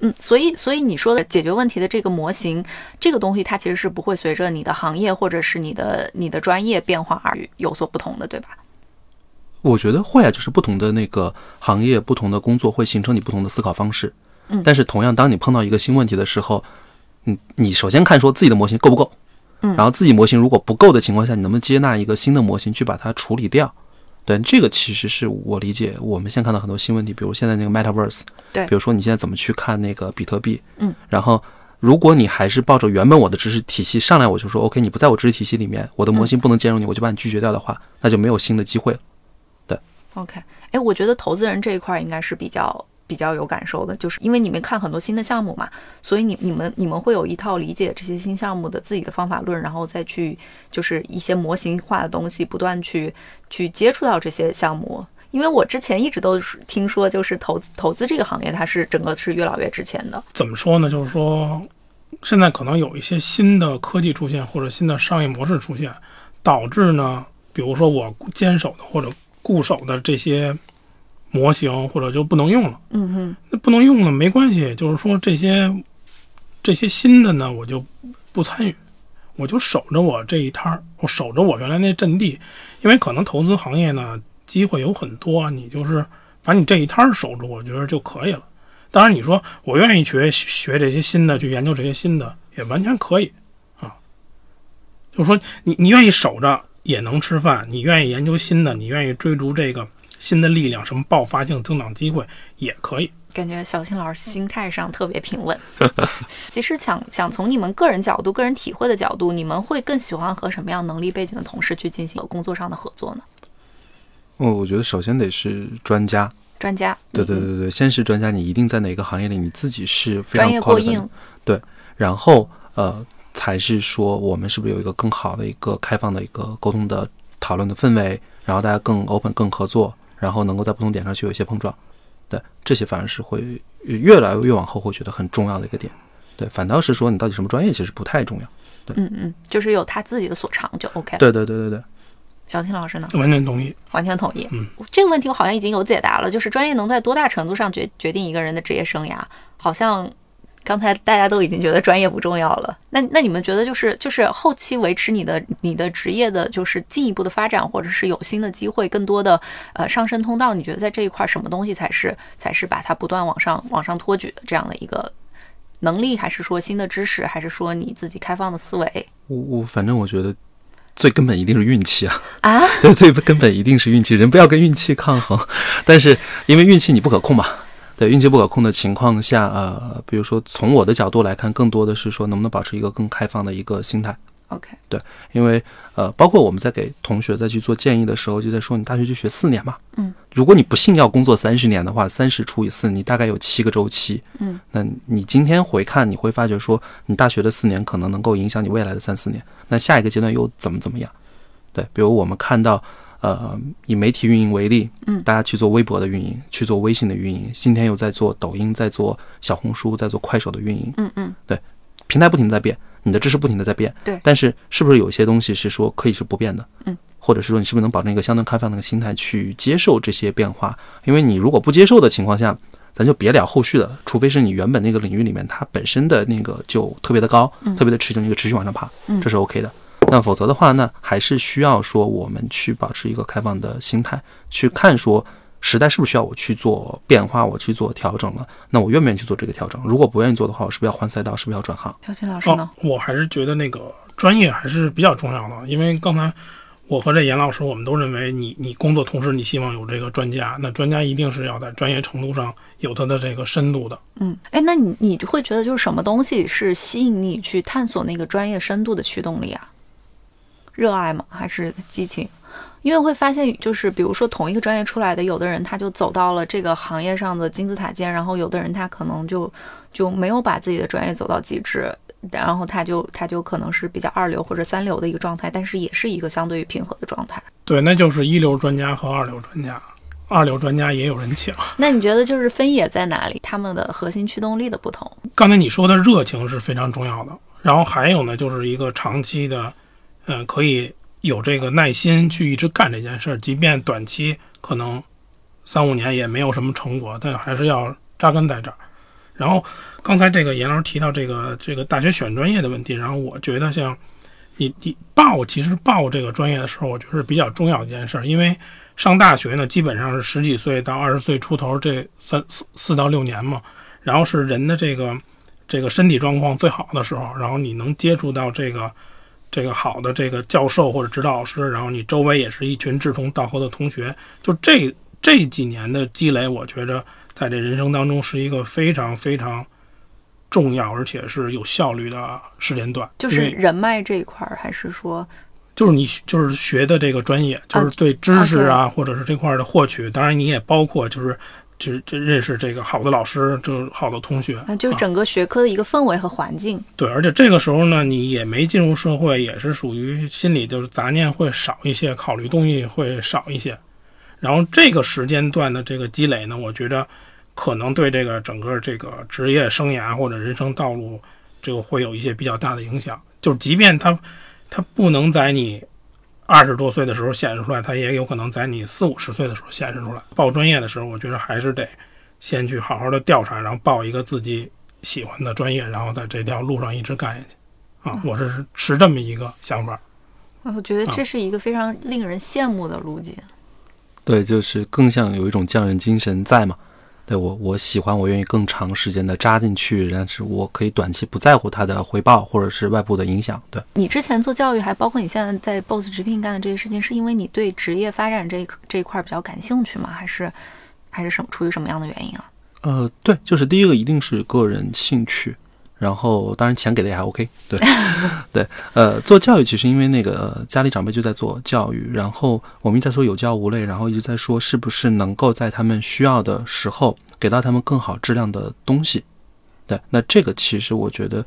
嗯，所以所以你说的解决问题的这个模型，这个东西它其实是不会随着你的行业或者是你的你的专业变化而有所不同的，对吧？我觉得会啊，就是不同的那个行业、不同的工作会形成你不同的思考方式。嗯，但是同样，当你碰到一个新问题的时候，你你首先看说自己的模型够不够，嗯，然后自己模型如果不够的情况下，你能不能接纳一个新的模型去把它处理掉？对，这个其实是我理解。我们现在看到很多新问题，比如现在那个 Metaverse，对，比如说你现在怎么去看那个比特币，嗯，然后如果你还是抱着原本我的知识体系上来，我就说 OK，你不在我知识体系里面，我的模型不能兼容你，我就把你拒绝掉的话，那就没有新的机会了。对，OK，哎，我觉得投资人这一块应该是比较。比较有感受的，就是因为你们看很多新的项目嘛，所以你你们你们会有一套理解这些新项目的自己的方法论，然后再去就是一些模型化的东西，不断去去接触到这些项目。因为我之前一直都是听说，就是投投资这个行业，它是整个是越老越值钱的。怎么说呢？就是说，现在可能有一些新的科技出现，或者新的商业模式出现，导致呢，比如说我坚守的或者固守的这些。模型或者就不能用了，嗯哼，那不能用了没关系，就是说这些这些新的呢，我就不参与，我就守着我这一摊儿，我守着我原来那阵地，因为可能投资行业呢机会有很多，你就是把你这一摊儿守住，我觉得就可以了。当然，你说我愿意学学这些新的，去研究这些新的，也完全可以啊。就是说，你你愿意守着也能吃饭，你愿意研究新的，你愿意追逐这个。新的力量，什么爆发性增长机会也可以。感觉小新老师心态上特别平稳。其实想想从你们个人角度、个人体会的角度，你们会更喜欢和什么样能力背景的同事去进行工作上的合作呢？哦，我觉得首先得是专家。专家，对对对对，先是专家，你一定在哪个行业里，你自己是非专常业过硬。对，然后呃，才是说我们是不是有一个更好的一个开放的一个沟通的讨论的氛围，然后大家更 open 更合作，然后能够在不同点上去有一些碰撞。对，这些反而是会越来越往后会觉得很重要的一个点。对，反倒是说你到底什么专业其实不太重要。对，嗯嗯，就是有他自己的所长就 OK。对对对对对。小青老师呢？完全同意，完全同意。嗯，这个问题我好像已经有解答了，就是专业能在多大程度上决决定一个人的职业生涯？好像刚才大家都已经觉得专业不重要了。那那你们觉得就是就是后期维持你的你的职业的，就是进一步的发展，或者是有新的机会，更多的呃上升通道？你觉得在这一块什么东西才是才是把它不断往上往上托举的这样的一个能力？还是说新的知识？还是说你自己开放的思维？我我反正我觉得。最根本一定是运气啊！啊，对，最根本一定是运气。人不要跟运气抗衡，但是因为运气你不可控嘛。对，运气不可控的情况下，呃，比如说从我的角度来看，更多的是说能不能保持一个更开放的一个心态。OK，对，因为呃，包括我们在给同学再去做建议的时候，就在说你大学就学四年嘛，嗯，如果你不幸要工作三十年的话，三十除以四，你大概有七个周期，嗯，那你今天回看，你会发觉说，你大学的四年可能能够影响你未来的三四年，那下一个阶段又怎么怎么样？对，比如我们看到，呃，以媒体运营为例，嗯，大家去做微博的运营，去做微信的运营，今天又在做抖音，在做小红书，在做快手的运营，嗯嗯，对，平台不停的在变。你的知识不停的在变，对，但是是不是有些东西是说可以是不变的？嗯，或者是说你是不是能保证一个相对开放的一个心态去接受这些变化？因为你如果不接受的情况下，咱就别聊后续的了。除非是你原本那个领域里面它本身的那个就特别的高，特别的持久，一个持续往上爬，这是 OK 的。那否则的话，那还是需要说我们去保持一个开放的心态去看说。时代是不是需要我去做变化，我去做调整了？那我愿不愿意去做这个调整？如果不愿意做的话，我是不是要换赛道？是不是要转行？小新老师呢？我还是觉得那个专业还是比较重要的，因为刚才我和这严老师，我们都认为你你工作同时，你希望有这个专家，那专家一定是要在专业程度上有他的这个深度的。嗯，哎，那你你会觉得就是什么东西是吸引你去探索那个专业深度的驱动力啊？热爱吗？还是激情？因为会发现，就是比如说同一个专业出来的，有的人他就走到了这个行业上的金字塔尖，然后有的人他可能就就没有把自己的专业走到极致，然后他就他就可能是比较二流或者三流的一个状态，但是也是一个相对于平和的状态。对，那就是一流专家和二流专家，二流专家也有人请。那你觉得就是分野在哪里？他们的核心驱动力的不同？刚才你说的热情是非常重要的，然后还有呢，就是一个长期的，嗯，可以。有这个耐心去一直干这件事儿，即便短期可能三五年也没有什么成果，但还是要扎根在这儿。然后刚才这个严老师提到这个这个大学选专业的问题，然后我觉得像你你报其实报这个专业的时候，我觉得是比较重要的一件事儿，因为上大学呢基本上是十几岁到二十岁出头这三四四到六年嘛，然后是人的这个这个身体状况最好的时候，然后你能接触到这个。这个好的这个教授或者指导老师，然后你周围也是一群志同道合的同学，就这这几年的积累，我觉着在这人生当中是一个非常非常重要而且是有效率的时间段。就是人脉这一块儿，还是说，就是你就是学的这个专业，就是对知识啊，或者是这块的获取，当然你也包括就是。就就认识这个好的老师，就是好的同学，啊，就是整个学科的一个氛围和环境。对，而且这个时候呢，你也没进入社会，也是属于心里就是杂念会少一些，考虑东西会少一些。然后这个时间段的这个积累呢，我觉着可能对这个整个这个职业生涯或者人生道路，这个会有一些比较大的影响。就是即便他他不能在你。二十多岁的时候显示出来，它也有可能在你四五十岁的时候显示出来。报专业的时候，我觉得还是得先去好好的调查，然后报一个自己喜欢的专业，然后在这条路上一直干下去。啊，我是持这么一个想法。我觉得这是一个非常令人羡慕的路径。对，就是更像有一种匠人精神在嘛。对我，我喜欢，我愿意更长时间的扎进去，但是我可以短期不在乎它的回报或者是外部的影响。对你之前做教育，还包括你现在在 BOSS 直聘干的这些事情，是因为你对职业发展这一这一块比较感兴趣吗？还是还是什么出于什么样的原因啊？呃，对，就是第一个一定是个人兴趣，然后当然钱给的也还 OK，对对，呃，做教育其实因为那个家里长辈就在做教育，然后我们一直在说有教无类，然后一直在说是不是能够在他们需要的时候给到他们更好质量的东西，对，那这个其实我觉得，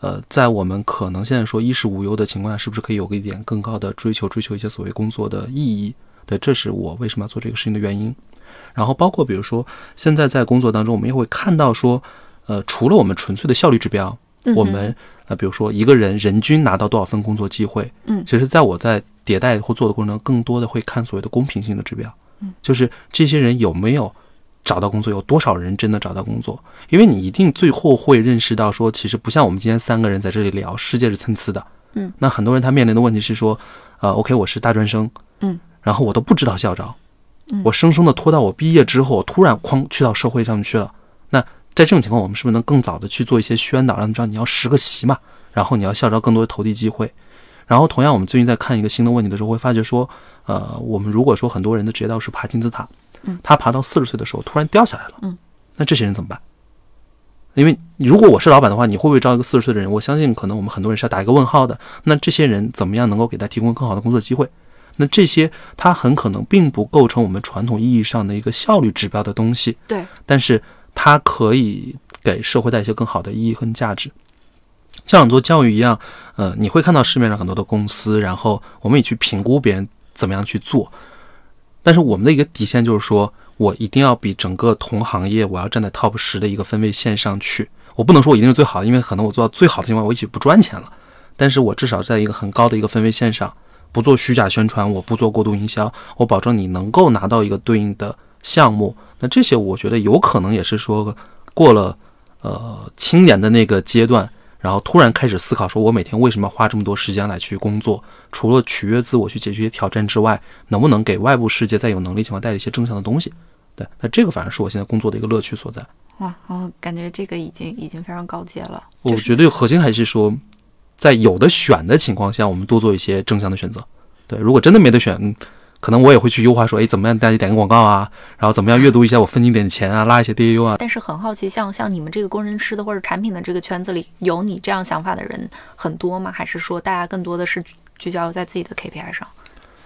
呃，在我们可能现在说衣食无忧的情况下，是不是可以有一点更高的追求，追求一些所谓工作的意义？对，这是我为什么要做这个事情的原因。然后包括比如说，现在在工作当中，我们也会看到说，呃，除了我们纯粹的效率指标，我们呃，比如说一个人人均拿到多少份工作机会，嗯。其实在我在迭代或做的过程中，更多的会看所谓的公平性的指标，嗯，就是这些人有没有找到工作，有多少人真的找到工作，因为你一定最后会认识到说，其实不像我们今天三个人在这里聊，世界是参差的，嗯，那很多人他面临的问题是说，呃，OK，我是大专生，嗯，然后我都不知道校招。嗯。我生生的拖到我毕业之后，突然哐去到社会上面去了。那在这种情况，我们是不是能更早的去做一些宣导，让他们知道你要十个席嘛，然后你要校招更多的投递机会。然后同样，我们最近在看一个新的问题的时候，会发觉说，呃，我们如果说很多人的职业道是爬金字塔，嗯，他爬到四十岁的时候突然掉下来了，嗯，那这些人怎么办？因为如果我是老板的话，你会不会招一个四十岁的人？我相信可能我们很多人是要打一个问号的。那这些人怎么样能够给他提供更好的工作机会？那这些他很可能并不构成我们传统意义上的一个效率指标的东西，对，但是它可以给社会带一些更好的意义和价值。像做教育一样，呃，你会看到市面上很多的公司，然后我们也去评估别人怎么样去做，但是我们的一个底线就是说，我一定要比整个同行业，我要站在 top 十的一个分位线上去。我不能说我一定是最好的，因为可能我做到最好的情况，我也许不赚钱了，但是我至少在一个很高的一个分位线上，不做虚假宣传，我不做过度营销，我保证你能够拿到一个对应的项目。那这些我觉得有可能也是说过了呃青年的那个阶段，然后突然开始思考，说我每天为什么要花这么多时间来去工作？除了取悦自我去解决一些挑战之外，能不能给外部世界在有能力情况带来一些正向的东西？对，那这个反而是我现在工作的一个乐趣所在。哇，我感觉这个已经已经非常高阶了。我就是觉得核心还是说，在有的选的情况下，我们多做一些正向的选择。对，如果真的没得选，嗯可能我也会去优化说，哎，怎么样大家点个广告啊，然后怎么样阅读一下我分你点钱啊，拉一些 DAU 啊。但是很好奇，像像你们这个工程师的或者产品的这个圈子里，有你这样想法的人很多吗？还是说大家更多的是聚聚焦在自己的 KPI 上？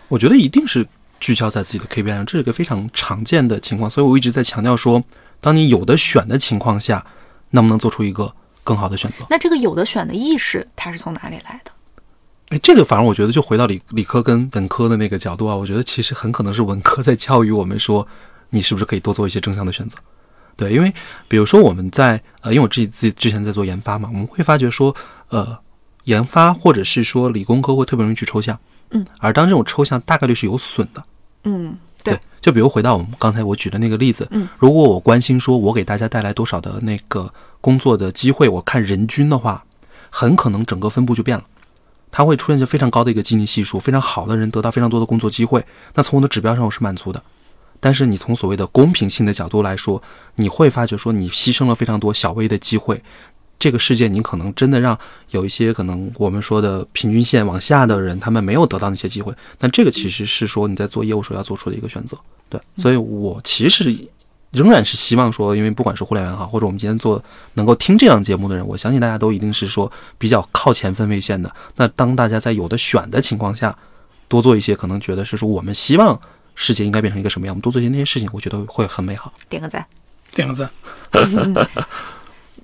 我觉得一定是聚焦在自己的 KPI 上，这是一个非常常见的情况。所以我一直在强调说，当你有的选的情况下，能不能做出一个更好的选择？那这个有的选的意识，它是从哪里来的？哎，这个反而我觉得就回到理理科跟文科的那个角度啊，我觉得其实很可能是文科在教育我们说，你是不是可以多做一些正向的选择？对，因为比如说我们在呃，因为我自己自己之前在做研发嘛，我们会发觉说，呃，研发或者是说理工科会特别容易去抽象，嗯，而当这种抽象大概率是有损的。嗯，对，就比如回到我们刚才我举的那个例子，嗯，如果我关心说我给大家带来多少的那个工作的机会，我看人均的话，很可能整个分布就变了，它会出现一些非常高的一个基尼系数，非常好的人得到非常多的工作机会，那从我的指标上我是满足的。但是你从所谓的公平性的角度来说，你会发觉说你牺牲了非常多小微的机会，这个世界你可能真的让有一些可能我们说的平均线往下的人，他们没有得到那些机会。但这个其实是说你在做业务时候要做出的一个选择。对，所以我其实仍然是希望说，因为不管是互联网也好，或者我们今天做能够听这样节目的人，我相信大家都一定是说比较靠前分位线的。那当大家在有的选的情况下，多做一些，可能觉得是说我们希望世界应该变成一个什么样，我们多做一些那些事情，我觉得会很美好。点个赞。点个赞。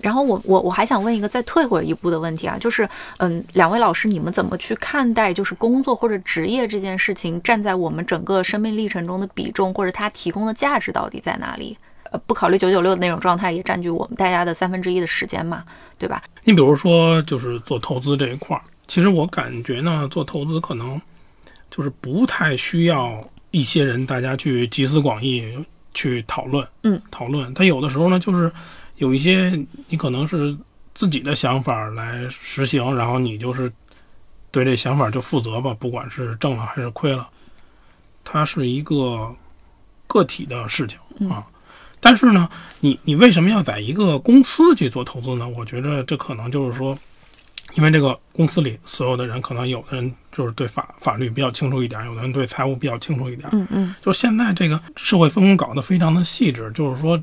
然后我我我还想问一个再退回一步的问题啊，就是嗯，两位老师，你们怎么去看待就是工作或者职业这件事情，站在我们整个生命历程中的比重，或者它提供的价值到底在哪里？呃，不考虑九九六的那种状态，也占据我们大家的三分之一的时间嘛，对吧？你比如说，就是做投资这一块儿，其实我感觉呢，做投资可能就是不太需要一些人大家去集思广益去讨论，嗯，讨论。他有的时候呢，就是有一些你可能是自己的想法来实行，然后你就是对这想法就负责吧，不管是挣了还是亏了，它是一个个体的事情啊。但是呢，你你为什么要在一个公司去做投资呢？我觉着这可能就是说，因为这个公司里所有的人，可能有的人就是对法法律比较清楚一点，有的人对财务比较清楚一点。嗯嗯就现在这个社会分工搞得非常的细致，就是说，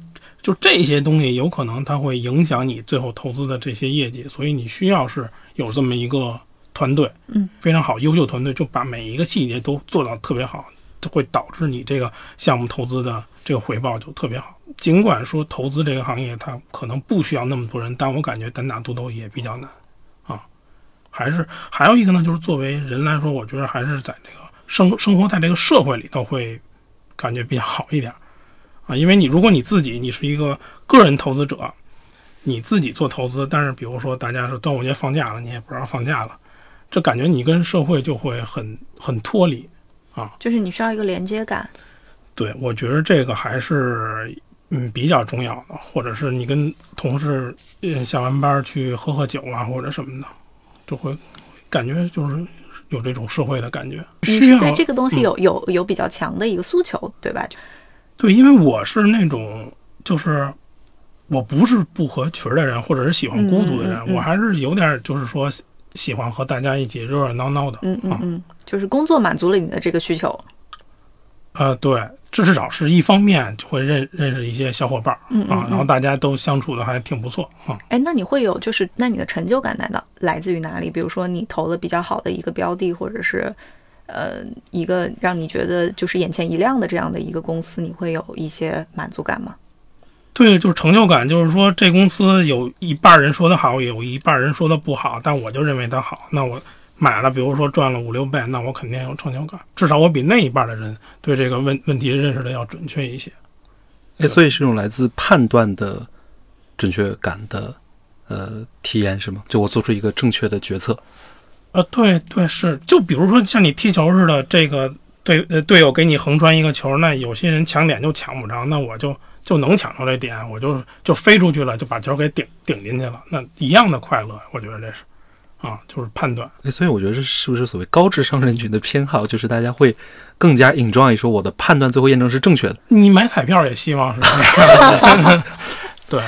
就这些东西有可能它会影响你最后投资的这些业绩，所以你需要是有这么一个团队，嗯，非常好优秀团队，就把每一个细节都做到特别好，它会导致你这个项目投资的这个回报就特别好。尽管说投资这个行业它可能不需要那么多人，但我感觉单打独斗也比较难啊。还是还有一个呢，就是作为人来说，我觉得还是在这个生生活在这个社会里头会感觉比较好一点啊。因为你如果你自己你是一个个人投资者，你自己做投资，但是比如说大家是端午节放假了，你也不知道放假了，这感觉你跟社会就会很很脱离啊。就是你需要一个连接感。对，我觉得这个还是嗯比较重要的，或者是你跟同事嗯下完班去喝喝酒啊，或者什么的，就会感觉就是有这种社会的感觉。你是对这个东西嗯有有有比较强的一个诉求，对吧？对，因为我是那种就是我不是不合群儿的人，或者是喜欢孤独的人，嗯嗯嗯嗯我还是有点就是说喜喜欢和大家一起热热闹闹的。啊嗯嗯嗯，就是工作满足了你的这个需求。呃，对，至少是一方面就会认认识一些小伙伴儿嗯嗯啊，然后嗯。大家都相处的还挺不错啊。哎，那你会有就是，那你的成就感来到来自于哪里？比如说你投了比较好的一个标的，或者是呃一个让你觉得就是眼前一亮的这样的一个公司，你会有一些满足感吗？对，就是成就感，就是说这公司有一半人说它好，有一半人说的不好，但我就认为它好，那我买了，比如说赚了五六倍，那我肯定有成就感，至少我比那一半的人对这个问问题认识的要准确一些。哎，所以是一种来自判断的准确感的呃体验是吗？就我做出一个正确的决策。呃，对对是，就比如说像你踢球似的，这个队呃队友给你横传一个球，那有些人抢点就抢不着，那我就就能抢着这点，我就就飞出去了，就把球给顶顶进去了，那一样的快乐，我觉得这是啊，就是判断。哎，所以我觉得这是不是所谓高智商人群的偏好，就是大家会更加 enjoy 说我的判断最后验证是正确的。你买彩票也希望是这样，对，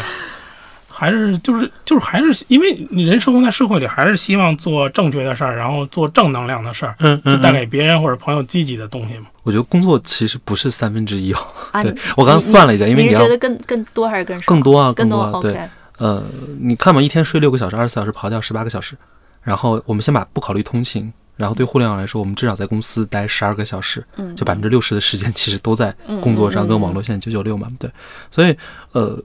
还是就是就是还是因为你人生活在社会里，还是希望做正确的事儿，然后做正能量的事儿，嗯就带给别人或者朋友积极的东西嘛。我觉得工作其实不是三分之一哦。啊，对我刚刚算了一下，因为要你是觉得更更多还是更少？更多啊，更多对，呃，你看嘛，一天睡六个小时，二十四小时刨掉十八个小时，然后我们先把不考虑通勤，然后对互联网来说，我们至少在公司待十二个小时，嗯，就百分之六十的时间其实都在嗯工作上，嗯跟网络现在九九六嘛，对，所以呃，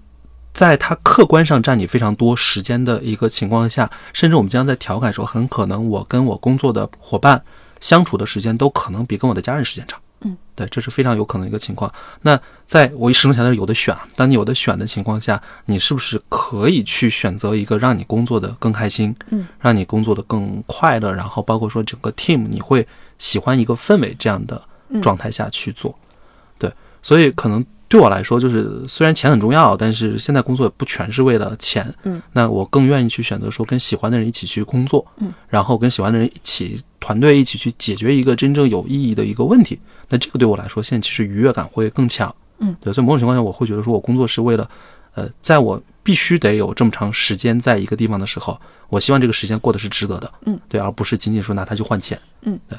在它客观上占你非常多时间的一个情况下，甚至我们经常在调侃说，很可能我跟我工作的伙伴相处的时间都可能比跟我的家人时间长。嗯，对，这是非常有可能一个情况。那在我始终强调是有的选，当你有的选的情况下，你是不是可以去选择一个让你工作的更开心，嗯，让你工作的更快乐，然后包括说整个 team 你会喜欢一个氛围这样的嗯状态下去做。对，所以可能对我来说，就是虽然钱很重要，但是现在工作也不全是为了钱。嗯，那我更愿意去选择说跟喜欢的人一起去工作。嗯，然后跟喜欢的人一起团队一起去解决一个真正有意义的一个问题。那这个对我来说，现在其实愉悦感会更强。嗯，对，所以某种情况下，我会觉得说我工作是为了，呃，在我必须得有这么长时间在一个地方的时候，我希望这个时间过得是值得的。嗯，对，而不是仅仅说拿它去换钱。啊，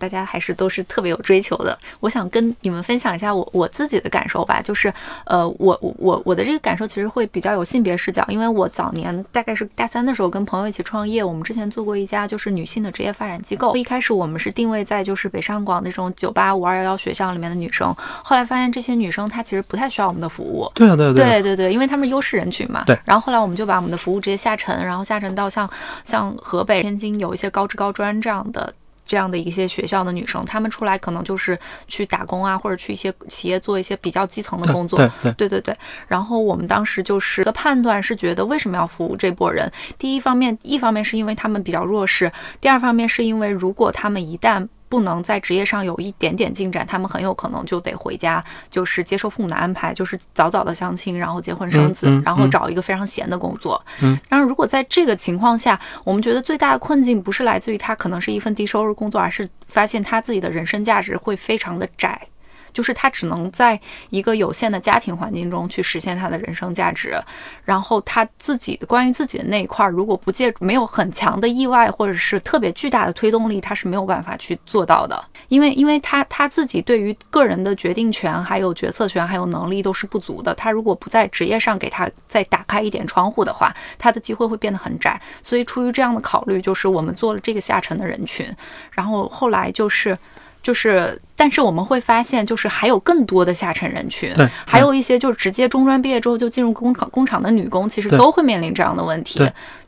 大家还是都是特别有追求的。我想跟你们分享一下我我自己的感受吧，就是呃，我我我的这个感受其实会比较有性别视角，因为我早年大概是大三的时候跟朋友一起创业，我们之前做过一家就是女性的职业发展机构，一开始我们是定位在就是北上广那种九八五二幺幺学校里面的女生，后来发现这些女生她其实不太需要我们的服务，对啊，对啊，啊。对对对，因为她们是优势人群嘛。对。然后后来我们就把我们的服务直接下沉，然后下沉到像像河北、天津有一些高职高专这样的。这样的一些学校的女生，她们出来可能就是去打工啊，或者去一些企业做一些比较基层的工作。对对对对对。然后我们当时就是的判断是觉得，为什么要服务这波人？第一方面，一方面是因为他们比较弱势；第二方面是因为如果他们一旦不能在职业上有一点点进展，他们很有可能就得回家，就是接受父母的安排，就是早早的相亲，然后结婚生子，嗯嗯然后找一个非常闲的工作。嗯，但是如果在这个情况下，我们觉得最大的困境不是来自于他可能是一份低收入工作，而是发现他自己的人生价值会非常的窄。就是他只能在一个有限的家庭环境中去实现他的人生价值，然后他自己的关于自己的那一块儿，如果不借没有很强的意外或者是特别巨大的推动力，他是没有办法去做到的，因为因为他他自己对于个人的决定权、还有决策权、还有能力都是不足的，他如果不在职业上给他再打开一点窗户的话，他的机会会变得很窄，所以出于这样的考虑，就是我们做了这个下沉的人群，然后后来就是就是。但是我们会发现，就是还有更多的下沉人群，对，还有一些就是直接中专毕业之后就进入工厂工厂的女工，其实都会面临这样的问题。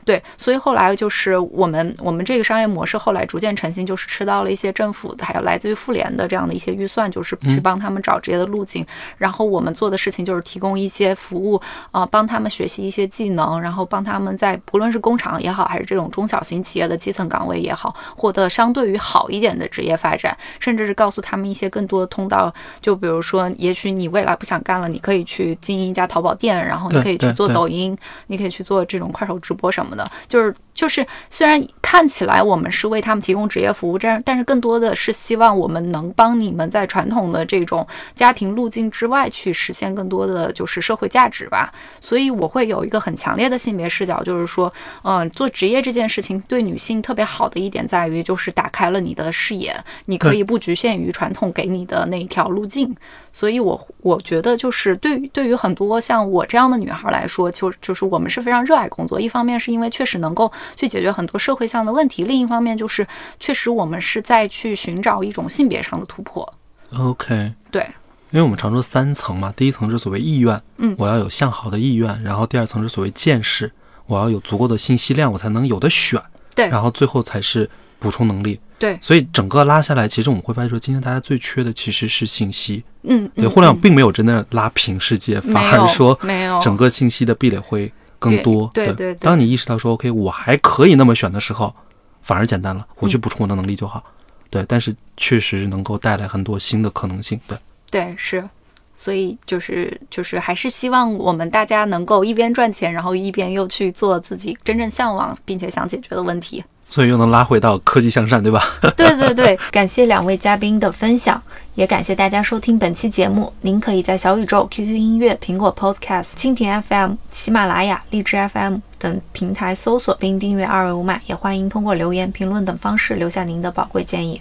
对对，所以后来就是我们我们这个商业模式后来逐渐成型，就是吃到了一些政府的，还有来自于妇联的这样的一些预算，就是去帮他们找职业的路径。然后我们做的事情就是提供一些服务，呃，帮他们学习一些技能，然后帮他们在不论是工厂也好，还是这种中小型企业的基层岗位也好，获得相对于好一点的职业发展，甚至是告诉他们一些更多的通道。就比如说，也许你未来不想干了，你可以去经营一家淘宝店，然后你可以去做抖音，你可以去做这种快手直播什么的。就是就是，虽然看起来我们是为他们提供职业服务，但但是更多的是希望我们能帮你们在传统的这种家庭路径之外去实现更多的就是社会价值吧。所以我会有一个很强烈的性别视角，就是说，嗯、做职业这件事情对女性特别好的一点在于，就是打开了你的视野，你可以不局限于传统给你的那一条路径。所以我我觉得就是对于对于很多像我这样的女孩来说，就就是我们是非常热爱工作。一方面是因为确实能够去解决很多社会上的问题，另一方面就是确实我们是在去寻找一种性别上的突破。OK，对，因为我们常说三层嘛，第一层是所谓意愿，嗯我要有向好的意愿，然后第二层是所谓见识，我要有足够的信息量，我才能有的选，对然后最后才是补充能力。对，所以整个拉下来，其实我们会发现说，今天大家最缺的其实是信息。嗯，对，嗯互联网嗯并没有真的拉平世界，反而说没有整个信息的壁垒会更多。对对对对当你意识到说 OK，我还可以那么选的时候，反而简单了，我去补充我的能力就好。对，但是确实能够带来很多新的可能性。对，对是。所以就是就是还是希望我们大家能够一边赚钱，然后一边又去做自己真正向往并且想解决的问题。所以又能拉回到科技向善，对吧？对对对，感谢两位嘉宾的分享，也感谢大家收听本期节目。您可以在小宇宙、QQ 音乐、苹果 Podcast、蜻蜓 FM、喜马拉雅、荔枝 FM 等平台搜索并订阅二维码，也欢迎通过留言、评论等方式留下您的宝贵建议。